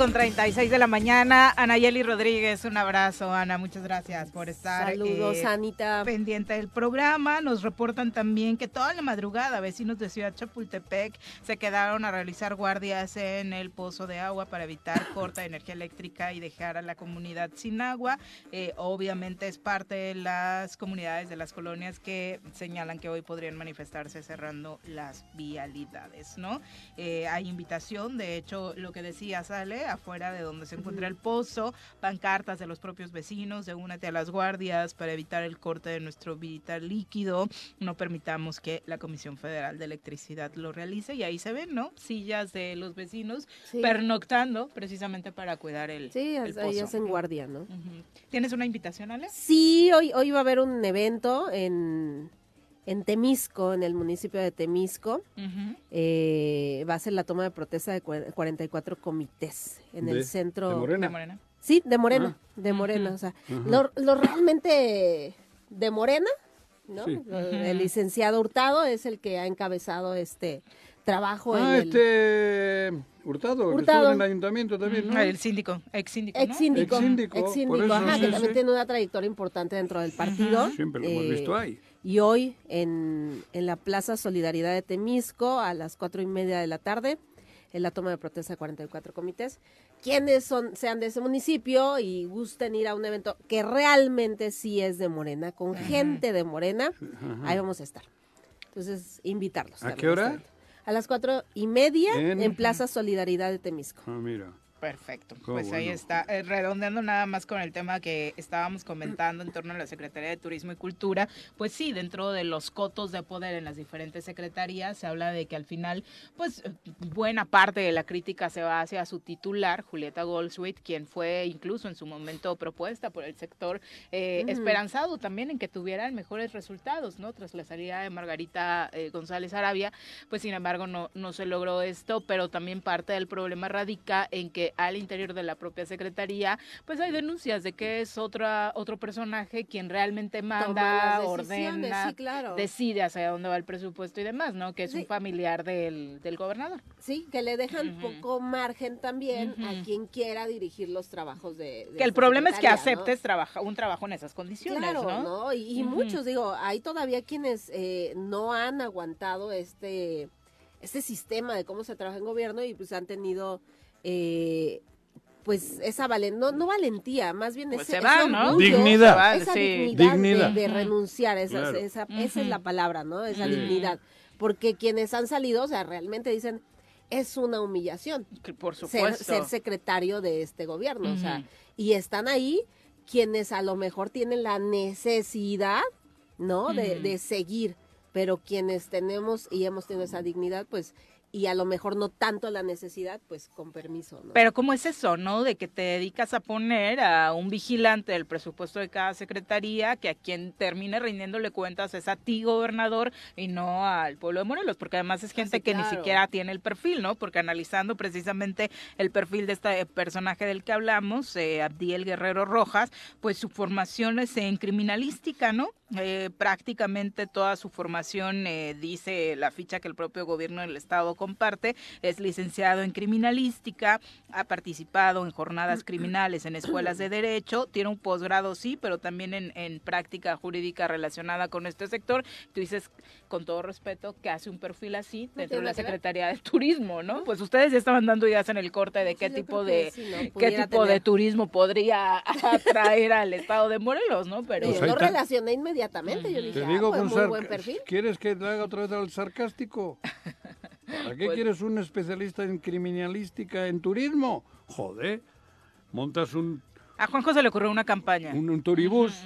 con 36 de la mañana. Anayeli Rodríguez, un abrazo, Ana. Muchas gracias por estar. Saludos, eh, Anita. Pendiente del programa. Nos reportan también que toda la madrugada vecinos de Ciudad Chapultepec se quedaron a realizar guardias en el pozo de agua para evitar (coughs) corta de energía eléctrica y dejar a la comunidad sin agua. Eh, obviamente es parte de las comunidades de las colonias que señalan que hoy podrían manifestarse cerrando las vialidades, ¿no? Eh, hay invitación, de hecho, lo que decía Sale, afuera de donde se encuentra el pozo, pancartas de los propios vecinos, de únete a las guardias para evitar el corte de nuestro vital líquido, no permitamos que la Comisión Federal de Electricidad lo realice y ahí se ven, ¿no? Sillas de los vecinos pernoctando precisamente para cuidar el, sí, ahí hacen guardia, ¿no? ¿Tienes una invitación, Ale? Sí, hoy, hoy va a haber un evento en en Temisco, en el municipio de Temisco, eh, va a ser la toma de protesta de 44 comités en el centro. ¿De Morena? Sí, de Morena, ah. de Morena. O sea, lo, realmente de Morena, ¿no? El licenciado Hurtado es el que ha encabezado este trabajo ah, en este Hurtado, Hurtado. en el ayuntamiento también, ¿no? El síndico, ex síndico, Ex síndico, ex síndico, ajá, que también tiene una trayectoria importante dentro del partido. Siempre lo hemos visto ahí. Y hoy en, en la Plaza Solidaridad de Temisco a las cuatro y media de la tarde, en la toma de protesta de 44 comités. Quienes son, sean de ese municipio y gusten ir a un evento que realmente sí es de Morena, con gente de Morena, ahí vamos a estar. Entonces, invitarlos. ¿A qué hora? A las cuatro y media en, Plaza Solidaridad de Temisco. Ah, mira. Perfecto. pues ahí está. Eh, redondeando nada más con el tema que estábamos comentando en torno a la Secretaría de Turismo y Cultura, pues sí, dentro de los cotos de poder en las diferentes secretarías se habla de que al final, pues buena parte de la crítica se va hacia su titular, Julieta Goldsweet, quien fue incluso en su momento propuesta por el sector, eh, esperanzado también en que tuvieran mejores resultados, ¿no? Tras la salida de Margarita eh, González Arabia, pues sin embargo no, no se logró esto, pero también parte del problema radica en que al interior de la propia secretaría, pues hay denuncias de que es otra otro personaje quien realmente manda, ordena, decide hacia dónde va el presupuesto y demás, ¿no? Que es un familiar del, del, gobernador. Sí, que le dejan poco margen también a quien quiera dirigir los trabajos de, que el problema es que aceptes un trabajo en esas condiciones, claro, ¿no? Y, muchos, digo, hay todavía quienes eh, no han aguantado este este sistema de cómo se trabaja en gobierno y pues han tenido eh, pues esa valen no, no valentía, más bien pues ese, ¿no? dignidad, esa dignidad, De, renunciar, esa, esa, esa, es la palabra, ¿no? Esa dignidad. Porque quienes han salido, o sea, realmente dicen, es una humillación. Por supuesto. Ser, secretario de este gobierno, o sea, y están ahí quienes a lo mejor tienen la necesidad, ¿no? De, de seguir, pero quienes tenemos y hemos tenido esa dignidad, pues y a lo mejor no tanto la necesidad, pues con permiso. ¿no? Pero ¿cómo es eso, no? De que te dedicas a poner a un vigilante del presupuesto de cada secretaría, que a quien termine rindiéndole cuentas es a ti, gobernador, y no al pueblo de Morelos, porque además es gente que ni siquiera tiene el perfil, ¿no? Porque analizando precisamente el perfil de este personaje del que hablamos, eh, Abdiel Guerrero Rojas, pues su formación es en criminalística, ¿no? Eh, prácticamente toda su formación, eh, dice la ficha que el propio gobierno del estado comparte, es licenciado en criminalística, ha participado en jornadas criminales en escuelas de derecho, tiene un posgrado sí, pero también en, en práctica jurídica relacionada con este sector. Tú dices, con todo respeto, que hace un perfil así dentro de la Secretaría de Turismo, ¿no? Pues ustedes ya estaban dando ideas en el corte de qué tipo de qué tipo de turismo podría (laughs) atraer al estado de Morelos, ¿no? Pero yo lo relacioné inmediatamente inmediatamente. Yo dije, Te digo ah, pues, buen perfil. ¿Quieres que le haga otra vez al sarcástico? ¿Para qué pues quieres un especialista en criminalística en turismo? Joder, montas un... A Juan José le ocurrió una campaña. Un, turibús.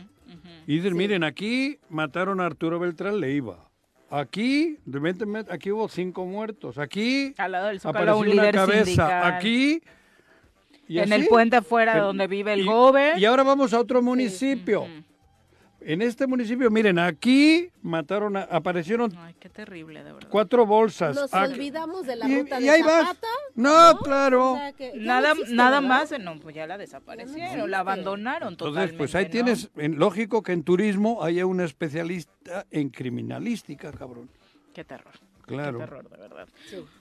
Y dices, miren, aquí mataron a Arturo Beltrán Leiva. Aquí, de aquí hubo cinco muertos. Aquí Al lado del apareció un una cabeza. Aquí. Y en el puente afuera donde vive el y, Y ahora vamos a otro municipio. En este municipio, miren, aquí mataron, aparecieron Ay, qué terrible, de verdad. cuatro bolsas. Nos olvidamos de la ruta de Zapata. No, claro. nada nada más, no, pues ya la desaparecieron, la abandonaron totalmente. Entonces, pues ahí tienes, en, lógico que en turismo haya un especialista en criminalística, cabrón. Qué terror. Claro. Qué terror, de verdad.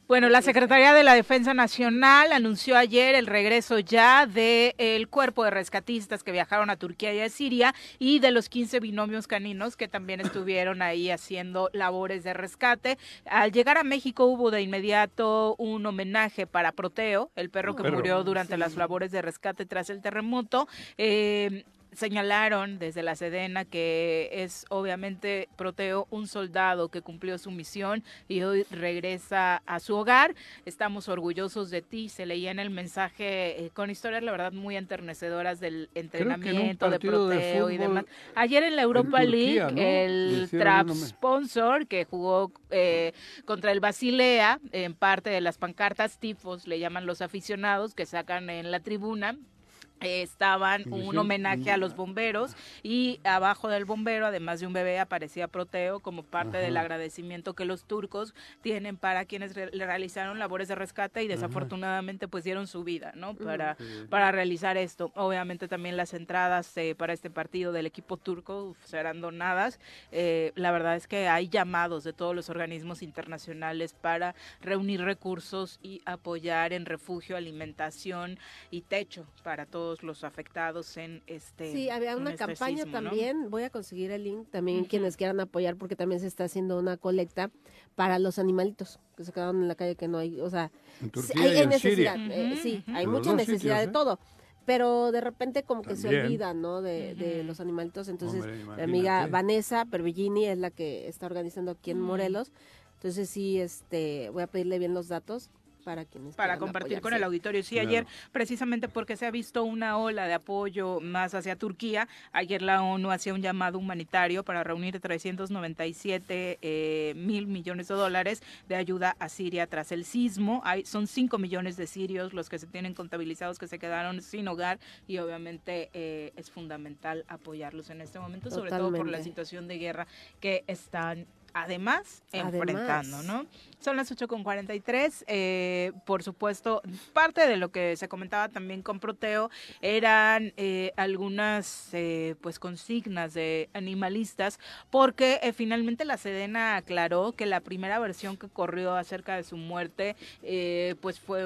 Bueno, la Secretaría de la Defensa Nacional anunció ayer el regreso ya del cuerpo de rescatistas que viajaron a Turquía y a Siria y de los 15 binomios caninos que también estuvieron ahí haciendo labores de rescate. Al llegar a México hubo de inmediato un homenaje para Proteo, el perro que murió durante las labores de rescate tras el terremoto. Eh, señalaron desde la Sedena que es obviamente Proteo un soldado que cumplió su misión y hoy regresa a su hogar. Estamos orgullosos de ti. Se leía en el mensaje eh, con historias, la verdad, muy enternecedoras del entrenamiento de Proteo y demás. Ayer en la Europa League, el trap sponsor que jugó eh, contra el Basilea, en parte de las pancartas tifos, le llaman los aficionados que sacan en la tribuna, estaban un homenaje a los bomberos y abajo del bombero, además de un bebé, aparecía Proteo como parte del agradecimiento que los turcos tienen para quienes realizaron labores de rescate y desafortunadamente pues dieron su vida, ¿no? Para, para realizar esto. Obviamente también las entradas eh, para este partido del equipo turco serán donadas. Eh, la verdad es que hay llamados de todos los organismos internacionales para reunir recursos y apoyar en refugio, alimentación y techo para todos los afectados en este Sí, había una este campaña también, voy a conseguir el link también quienes quieran apoyar porque también se está haciendo una colecta para los animalitos que se quedaron en la calle que no hay, o sea, hay, necesidad, eh, sí, hay mucha necesidad de ¿eh? todo pero de repente como que se olvida, ¿no? De, los animalitos. Entonces, mi amiga Vanessa Pervillini es la que está organizando aquí en Morelos. Entonces, sí, este, voy a pedirle bien los datos para quienes para compartir con el auditorio. Sí, ayer precisamente porque se ha visto una ola de apoyo más hacia Turquía, ayer la ONU hacía un llamado humanitario para reunir 397 eh, mil millones de dólares de ayuda a Siria tras el sismo. Hay, son 5 millones de sirios los que se tienen contabilizados que se quedaron sin hogar y obviamente eh, es fundamental apoyarlos en este momento, sobre todo por la situación de guerra que están además enfrentando, ¿no? Son las 8.43. Eh, por supuesto, parte de lo que se comentaba también con Proteo eran eh, algunas eh, pues consignas de animalistas, porque eh, finalmente la Sedena aclaró que la primera versión que corrió acerca de su muerte pues fue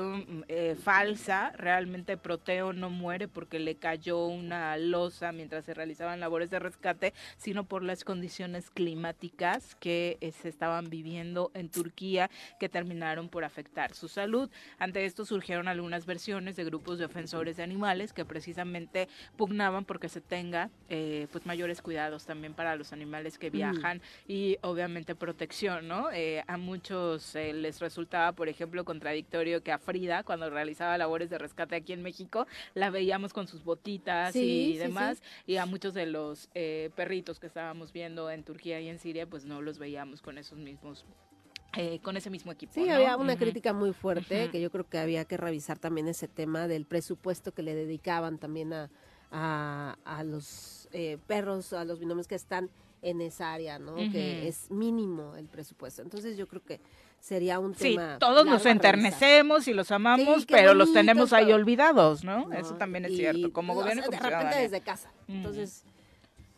falsa. Realmente Proteo no muere porque le cayó una losa mientras se realizaban labores de rescate, sino por las condiciones climáticas que se estaban viviendo en Turquía que terminaron por afectar su salud. Ante esto surgieron algunas versiones de grupos defensores de animales que precisamente pugnaban porque se tenga eh, pues mayores cuidados también para los animales que mm. viajan y obviamente protección, ¿no? Eh, a muchos eh, les resultaba, por ejemplo, contradictorio que a Frida, cuando realizaba labores de rescate aquí en México, la veíamos con sus botitas y demás, y a muchos de los perritos que estábamos viendo en Turquía y en Siria, pues no los veíamos con esos mismos eh, con ese mismo equipo. Sí, había una crítica muy fuerte, que yo creo que había que revisar también ese tema del presupuesto que le dedicaban también a, a, los eh, perros, a los binomios que están en esa área, ¿no? Que es mínimo el presupuesto. Entonces yo creo que sería un tema. Sí, todos nos enternecemos y los amamos, pero los tenemos ahí olvidados, ¿no? Eso también es cierto, como gobierno. de repente desde casa. Entonces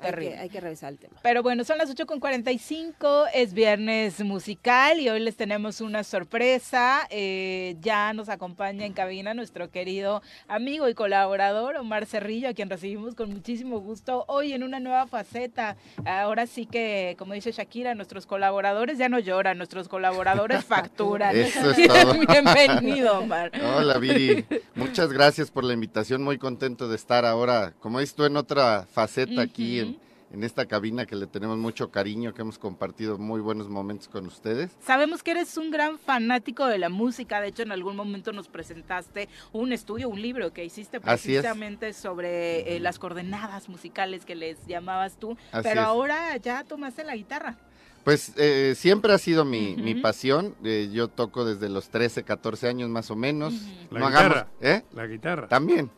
hay que, revisar el tema. Pero bueno, son las 8.45, es viernes musical y hoy les tenemos una sorpresa. Eh, ya nos acompaña en cabina nuestro querido amigo y colaborador Omar Cerrillo, a quien recibimos con muchísimo gusto hoy en una nueva faceta. Ahora sí que, como dice Shakira, nuestros colaboradores ya no lloran, nuestros colaboradores (laughs) facturan. Eso (laughs) Bienvenido, Omar. Hola, Viri. Muchas gracias por la invitación. Muy contento de estar ahora, como dices tú, en otra faceta aquí en en esta cabina que le tenemos mucho cariño, que hemos compartido muy buenos momentos con ustedes. Sabemos que eres un gran fanático de la música, de hecho en algún momento nos presentaste un estudio, un libro que hiciste precisamente sobre eh, las coordenadas musicales que les llamabas tú, pero ahora ya tomaste la guitarra. Pues eh, siempre ha sido mi, mi pasión. Eh, yo toco desde los 13, 14 años más o menos. La guitarra. ¿eh? La guitarra. También.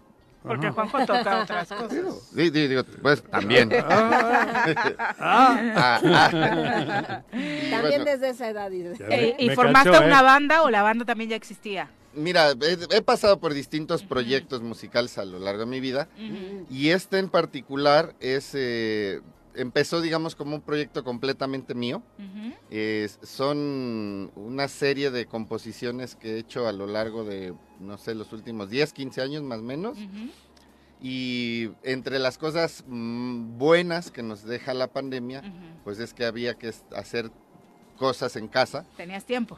Porque Juanjo toca otras (laughs) cosas. Sí, digo, pues también. Ah. (laughs) Ah, ah. también desde esa edad. ¿Y formaste una banda o la banda también ya existía? Mira, he, pasado por distintos proyectos musicales a lo largo de mi vida y este en particular es eh, empezó, digamos, como un proyecto completamente mío. son una serie de composiciones que he hecho a lo largo de, no sé, los últimos 10, 15 años más o menos. Y entre las cosas mm, buenas que nos deja la pandemia, pues es que había que hacer cosas en casa. Tenías tiempo.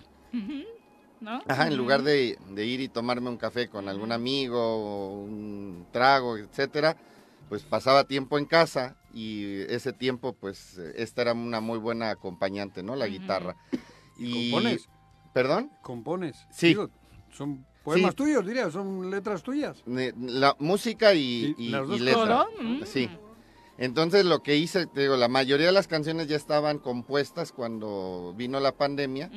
¿No? Ajá, en lugar de, de, ir y tomarme un café con algún amigo, un trago, etcétera, pues pasaba tiempo en casa y ese tiempo pues esta era una muy buena acompañante, ¿no? La guitarra. Y, ¿Compones? ¿Perdón? ¿Compones? Sí. son poemas tuyos, diría, son letras tuyas. La música y, y, letra. Sí. Entonces lo que hice, te digo, la mayoría de las canciones ya estaban compuestas cuando vino la pandemia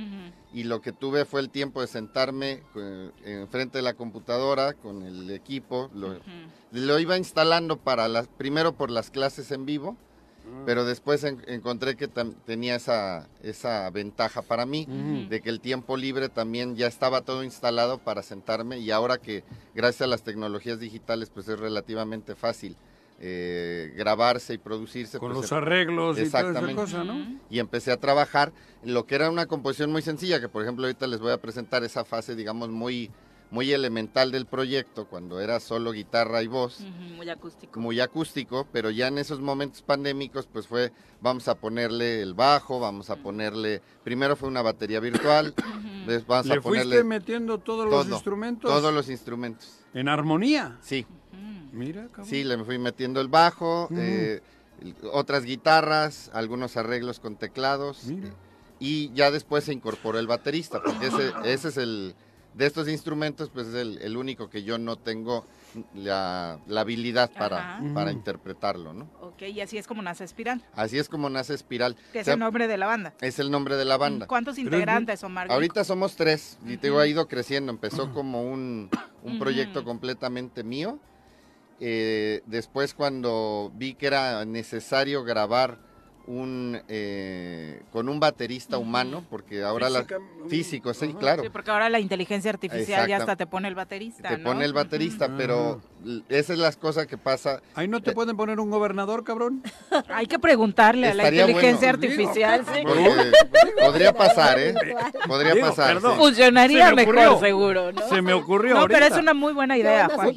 y lo que tuve fue el tiempo de sentarme eh, enfrente de la computadora con el equipo, lo, iba instalando para las, primero por las clases en vivo, ah. pero después encontré que tenía esa, esa ventaja para mí, de que el tiempo libre también ya estaba todo instalado para sentarme y ahora que gracias a las tecnologías digitales pues es relativamente fácil eh, grabarse y producirse. Con pues, los arreglos y toda esa cosa, ¿no? Y empecé a trabajar en lo que era una composición muy sencilla, que por ejemplo ahorita les voy a presentar esa fase, digamos, muy, muy elemental del proyecto, cuando era solo guitarra y voz. muy acústico. Muy acústico, pero ya en esos momentos pandémicos, pues fue, vamos a ponerle el bajo, vamos a ponerle, primero fue una batería virtual, (coughs) después vamos a ponerle... fuiste metiendo todos los instrumentos? Todos los instrumentos. ¿En armonía? Sí. Mira, Sí, le fui metiendo el bajo, eh, otras guitarras, algunos arreglos con teclados. Y ya después se incorporó el baterista, porque ese, ese es el, de estos instrumentos, pues es el, único que yo no tengo la, habilidad para, para interpretarlo, ¿no? Ok, y así es como nace Espiral. Así es como nace Espiral. Que es el nombre de la banda. Es el nombre de la banda. ¿Cuántos integrantes son, Margarita? Ahorita somos tres, y te ha ido creciendo. Empezó como un, un proyecto completamente mío eh, después cuando vi que era necesario grabar un eh, con un baterista humano porque ahora la físico sí claro. Sí, porque ahora la inteligencia artificial ya hasta te pone el baterista te pone el baterista pero esa es las cosas que pasa. Ahí no te pueden poner un gobernador cabrón. (laughs) Hay que preguntarle a la inteligencia artificial sí. podría pasar eh podría pasar funcionaría mejor seguro ¿no? se me ocurrió no pero es una muy buena idea Juan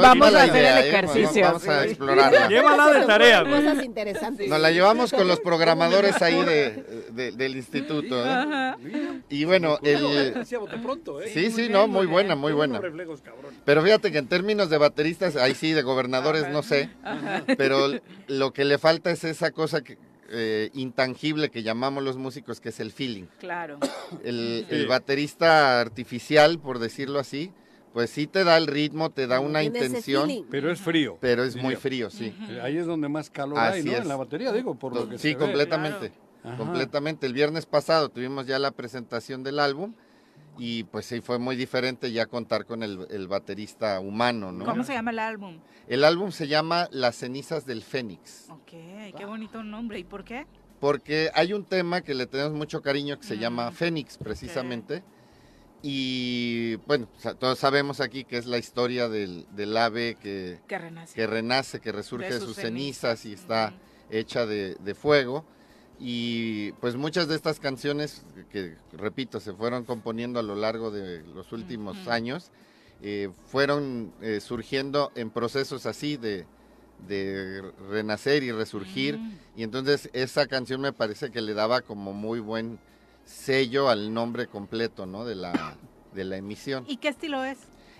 vamos a hacer el ¿eh? ejercicio. Vamos, a explorarla. Llévala de tarea cosas interesantes. La llevamos con los (laughs) programadores ahí de, del instituto. ¿eh? Y bueno, el... ¿eh? Sí, sí, no, muy buena, muy buena. Pero fíjate que en términos de bateristas, ahí sí, de gobernadores no sé, pero lo que le falta es esa cosa que, eh, intangible que llamamos los músicos, que es el feeling. Claro. el baterista artificial, por decirlo así, pues sí te da el ritmo, te da una intención. Pero es frío. Pero es muy frío, sí. Ahí es donde más calor hay, ¿no? En la batería, digo, por lo que Sí, completamente. Completamente. El viernes pasado tuvimos ya la presentación del álbum y pues sí fue muy diferente ya contar con el, baterista humano, ¿no? ¿Cómo se llama el álbum? El álbum se llama Las cenizas del Fénix. Ok, qué bonito nombre. ¿Y por qué? Porque hay un tema que le tenemos mucho cariño que se llama Fénix, precisamente. Y bueno, todos sabemos aquí que es la historia del, ave que, que, renace. que, renace. que resurge de sus, cenizas, y está hecha de, fuego. Y pues muchas de estas canciones, que repito, se fueron componiendo a lo largo de los últimos años, eh, fueron eh, surgiendo en procesos así de, renacer y resurgir. Y entonces esa canción me parece que le daba como muy buen sello al nombre completo, ¿no? De la, de la emisión. ¿Y qué estilo es?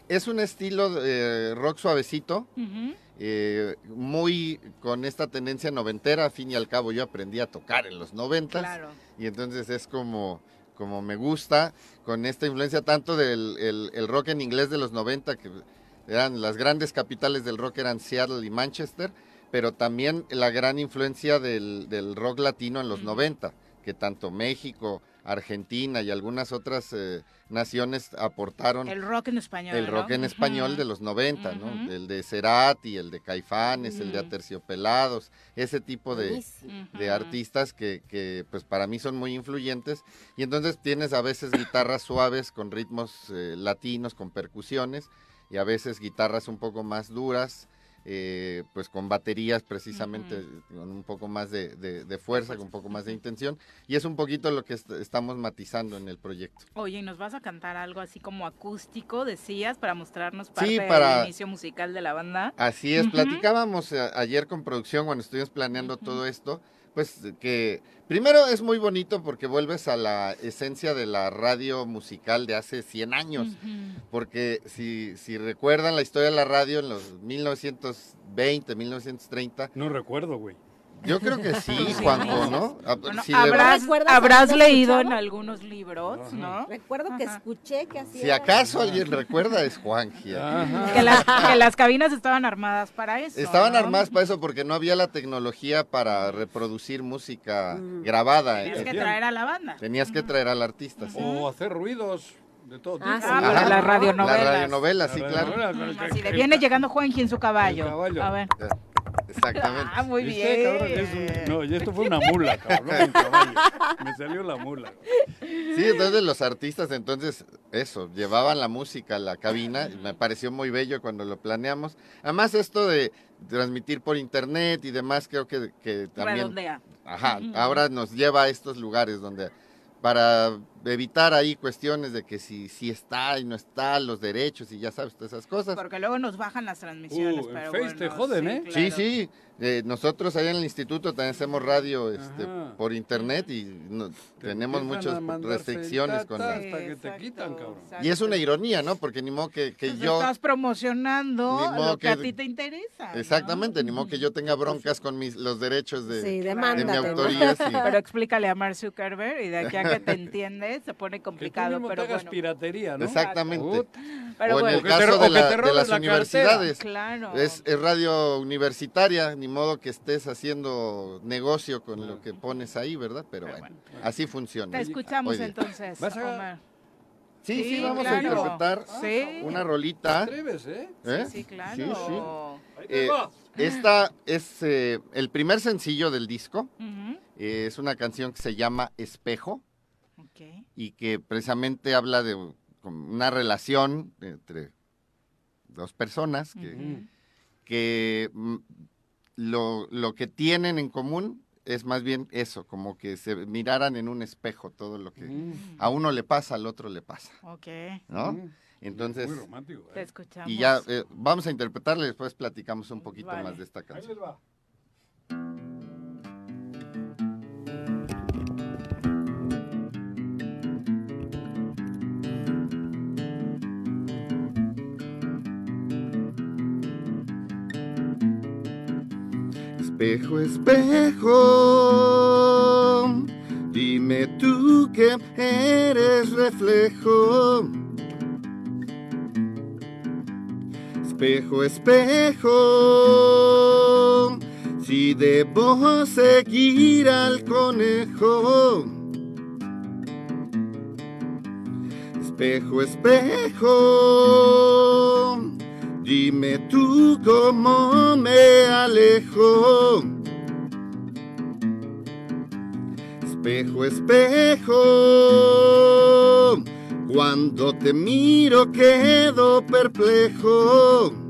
Es un estilo de rock suavecito, eh, muy con esta tendencia noventera. A fin y al cabo, yo aprendí a tocar en los noventas. Y entonces es como, como me gusta, con esta influencia tanto del el, rock en inglés de los 90, que eran las grandes capitales del rock eran Seattle y Manchester, pero también la gran influencia del, del rock latino en los 90 que tanto México, Argentina y algunas otras eh, naciones aportaron. El rock en español. El rock en español de los 90, ¿no? El de Cerati, el de Caifanes, el de Aterciopelados, ese tipo de, de artistas que, que, pues para mí son muy influyentes. Y entonces tienes a veces guitarras suaves con ritmos eh, latinos, con percusiones, y a veces guitarras un poco más duras eh, pues con baterías precisamente con un poco más de, fuerza, con un poco más de intención. Y es un poquito lo que estamos matizando en el proyecto. Oye, ¿y nos vas a cantar algo así como acústico, decías, para mostrarnos parte del inicio musical de la banda? Así es, platicábamos eh, ayer con producción cuando estuvimos planeando todo esto pues que primero es muy bonito porque vuelves a la esencia de la radio musical de hace 100 años, porque si, si recuerdan la historia de la radio en los 1920, 1930. No recuerdo, güey. Yo creo que sí, Juanjo, ¿no? Ah, habrás, habrás leído en algunos libros, ¿no? Recuerdo que escuché que hacía... Si acaso alguien recuerda es Juanji. Que las, que las, cabinas estaban armadas para eso. Estaban armadas para eso porque no había la tecnología para reproducir música mm. grabada. Tenías que traer a la banda. Tenías que traer al artista, sí. O hacer ruidos de todo ah, tipo. Ah, la radionovela. La radionovela, sí, claro. Así de viene llegando Juanji en su caballo. A ver. Exactamente. Ah, muy bien. no, y esto fue una mula, cabrón. Me salió la mula. Sí, entonces los artistas, entonces, eso, llevaban la música a la cabina. Y me pareció muy bello cuando lo planeamos. Además, esto de transmitir por internet y demás, creo que, que también. Redondea. Ajá, ahora nos lleva a estos lugares donde para evitar ahí cuestiones de que si, si está y no está, los derechos y ya sabes, todas esas cosas. Porque luego nos bajan las transmisiones. Uh, pero Face te joden, ¿eh? Sí, sí. Eh, nosotros allá en el instituto también hacemos radio este, por internet y tenemos muchas restricciones con hasta que te quitan, cabrón. Y es una ironía, ¿no? Porque ni modo que, que yo... Estás promocionando lo que, a ti te interesa. Exactamente, ni modo que yo tenga broncas con mis, los derechos de, de mi autoría. Pero explícale a Mark Zuckerberg y de aquí a que te (laughs) entiendes se pone complicado. pero bueno. piratería, ¿no? Exactamente. o en el caso de, las universidades. Claro. Es, es radio universitaria, ni modo que estés haciendo negocio con lo que pones ahí, ¿verdad? Pero, bueno, así funciona. Te escuchamos entonces, Omar. Sí, sí, vamos a interpretar una rolita. ¿eh? ¿eh? Sí, claro. Sí, sí. Eh, esta es eh, el primer sencillo del disco. es una canción que se llama Espejo. Y que precisamente habla de una relación entre dos personas que, que mm, lo, lo que tienen en común es más bien eso, como que se miraran en un espejo todo lo que mm. a uno le pasa, al otro le pasa. Ok. ¿No? Mm. Entonces, Muy romántico. ¿eh? Te escuchamos. Y ya eh, vamos a interpretarle, después platicamos un poquito más de esta canción. Ahí les va. Espejo, espejo, dime tú que eres reflejo. Espejo, espejo, si debo seguir al conejo. Espejo, espejo Dime tú cómo me alejo. Espejo, espejo, cuando te miro quedo perplejo.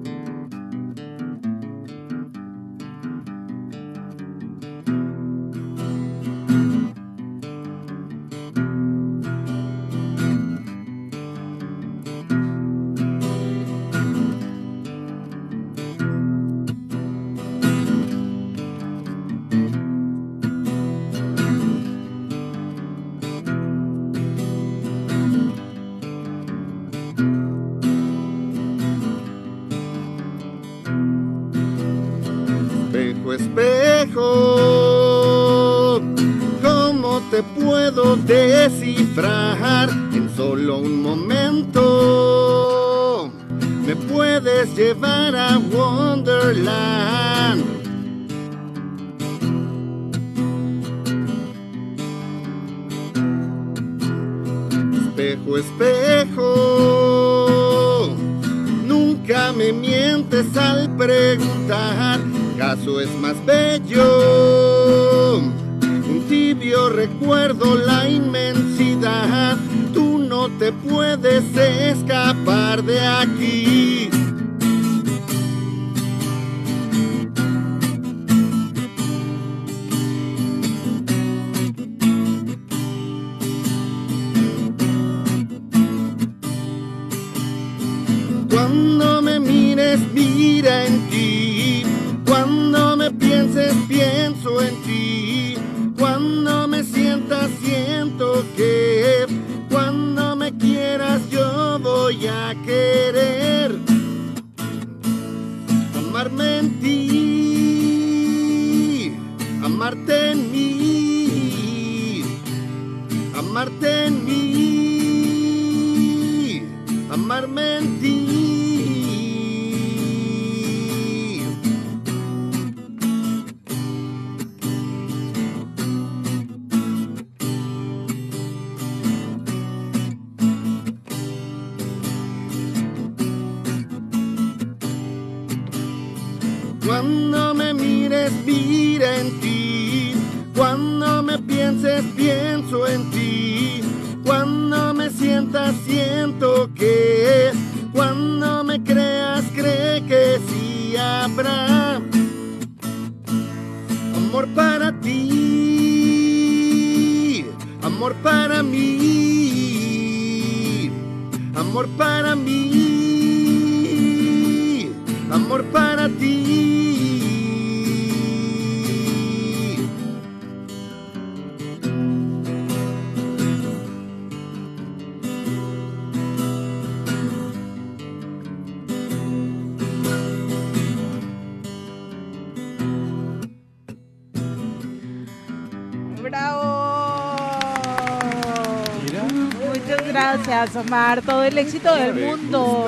Gracias, Omar. Todo el éxito del mundo.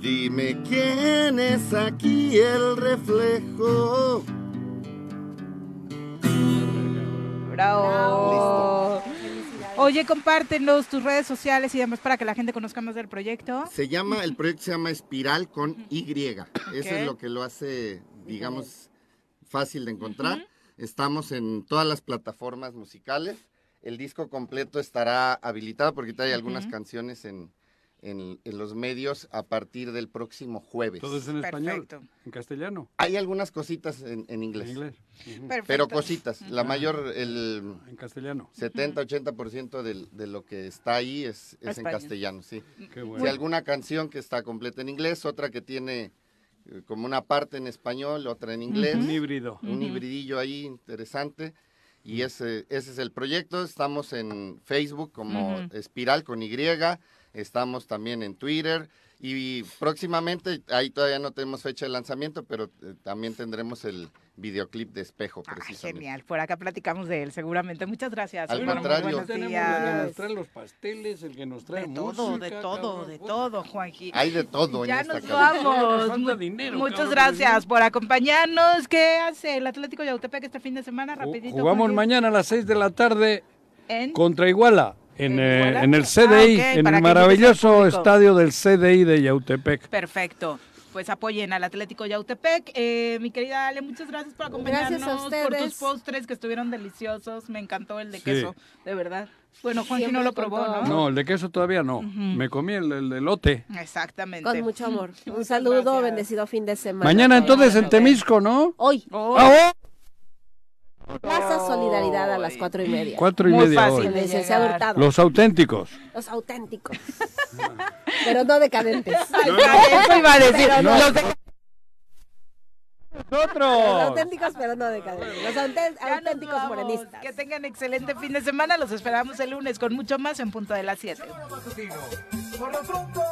dime quién es aquí el reflejo. Bravo. Oye, compártenos tus redes sociales y demás para que la gente conozca más del proyecto. Se llama, el proyecto se llama Espiral con Y. Eso es lo que lo hace, digamos, fácil de encontrar. Estamos en todas las plataformas musicales. El disco completo estará habilitado porque hay algunas canciones en, en, los medios a partir del próximo jueves. ¿Todo es en español? ¿En castellano? Hay algunas cositas en, inglés. En inglés. Pero cositas. La mayor, el... En castellano. 70-80% de, de lo que está ahí es, es en castellano, sí. Qué bueno. alguna canción que está completa en inglés, otra que tiene eh, como una parte en español, otra en inglés. Un híbrido. Un hibridillo ahí interesante. Y ese, ese es el proyecto. Estamos en Facebook como Espiral con Y. Estamos también en Twitter. Y próximamente, ahí todavía no tenemos fecha de lanzamiento, pero eh, también tendremos el, videoclip de espejo, precisamente. genial, por acá platicamos de él seguramente. Muchas gracias. Al contrario. Tenemos el que nos trae los pasteles, el que nos trae de todo, de todo, de todo, Juanji. Hay de todo ya en nos vamos. dinero, Muchas gracias por acompañarnos. ¿Qué hace el Atlético Yautepec este fin de semana? Rapidito. Jugamos mañana a las 6 de la tarde contra Iguala. En, eh, en, el CDI, ah, en el maravilloso estadio del CDI de Yautepec. Perfecto pues apoyen al Atlético Yautepec. Eh, mi querida Ale, muchas gracias por acompañarnos, gracias por tus postres que estuvieron deliciosos. Me encantó el de queso, de verdad. Bueno, Juanji no lo probó, ¿no? No, el de queso todavía no. Me comí el, el de lote. Exactamente. Con mucho amor. (laughs) Un saludo, bendecido fin de semana. Mañana entonces en Temisco, ¿no? Hoy. Hoy. Ah, Plaza Solidaridad a las cuatro y media. Cuatro y media fácil Los auténticos. Los auténticos. (laughs) pero no decadentes. Eso iba a decir. Los Nosotros. Los auténticos, pero no decadentes. Los auténticos morenistas. Que tengan excelente fin de semana. Los esperamos el lunes con mucho más en punto de las 7. Por lo pronto,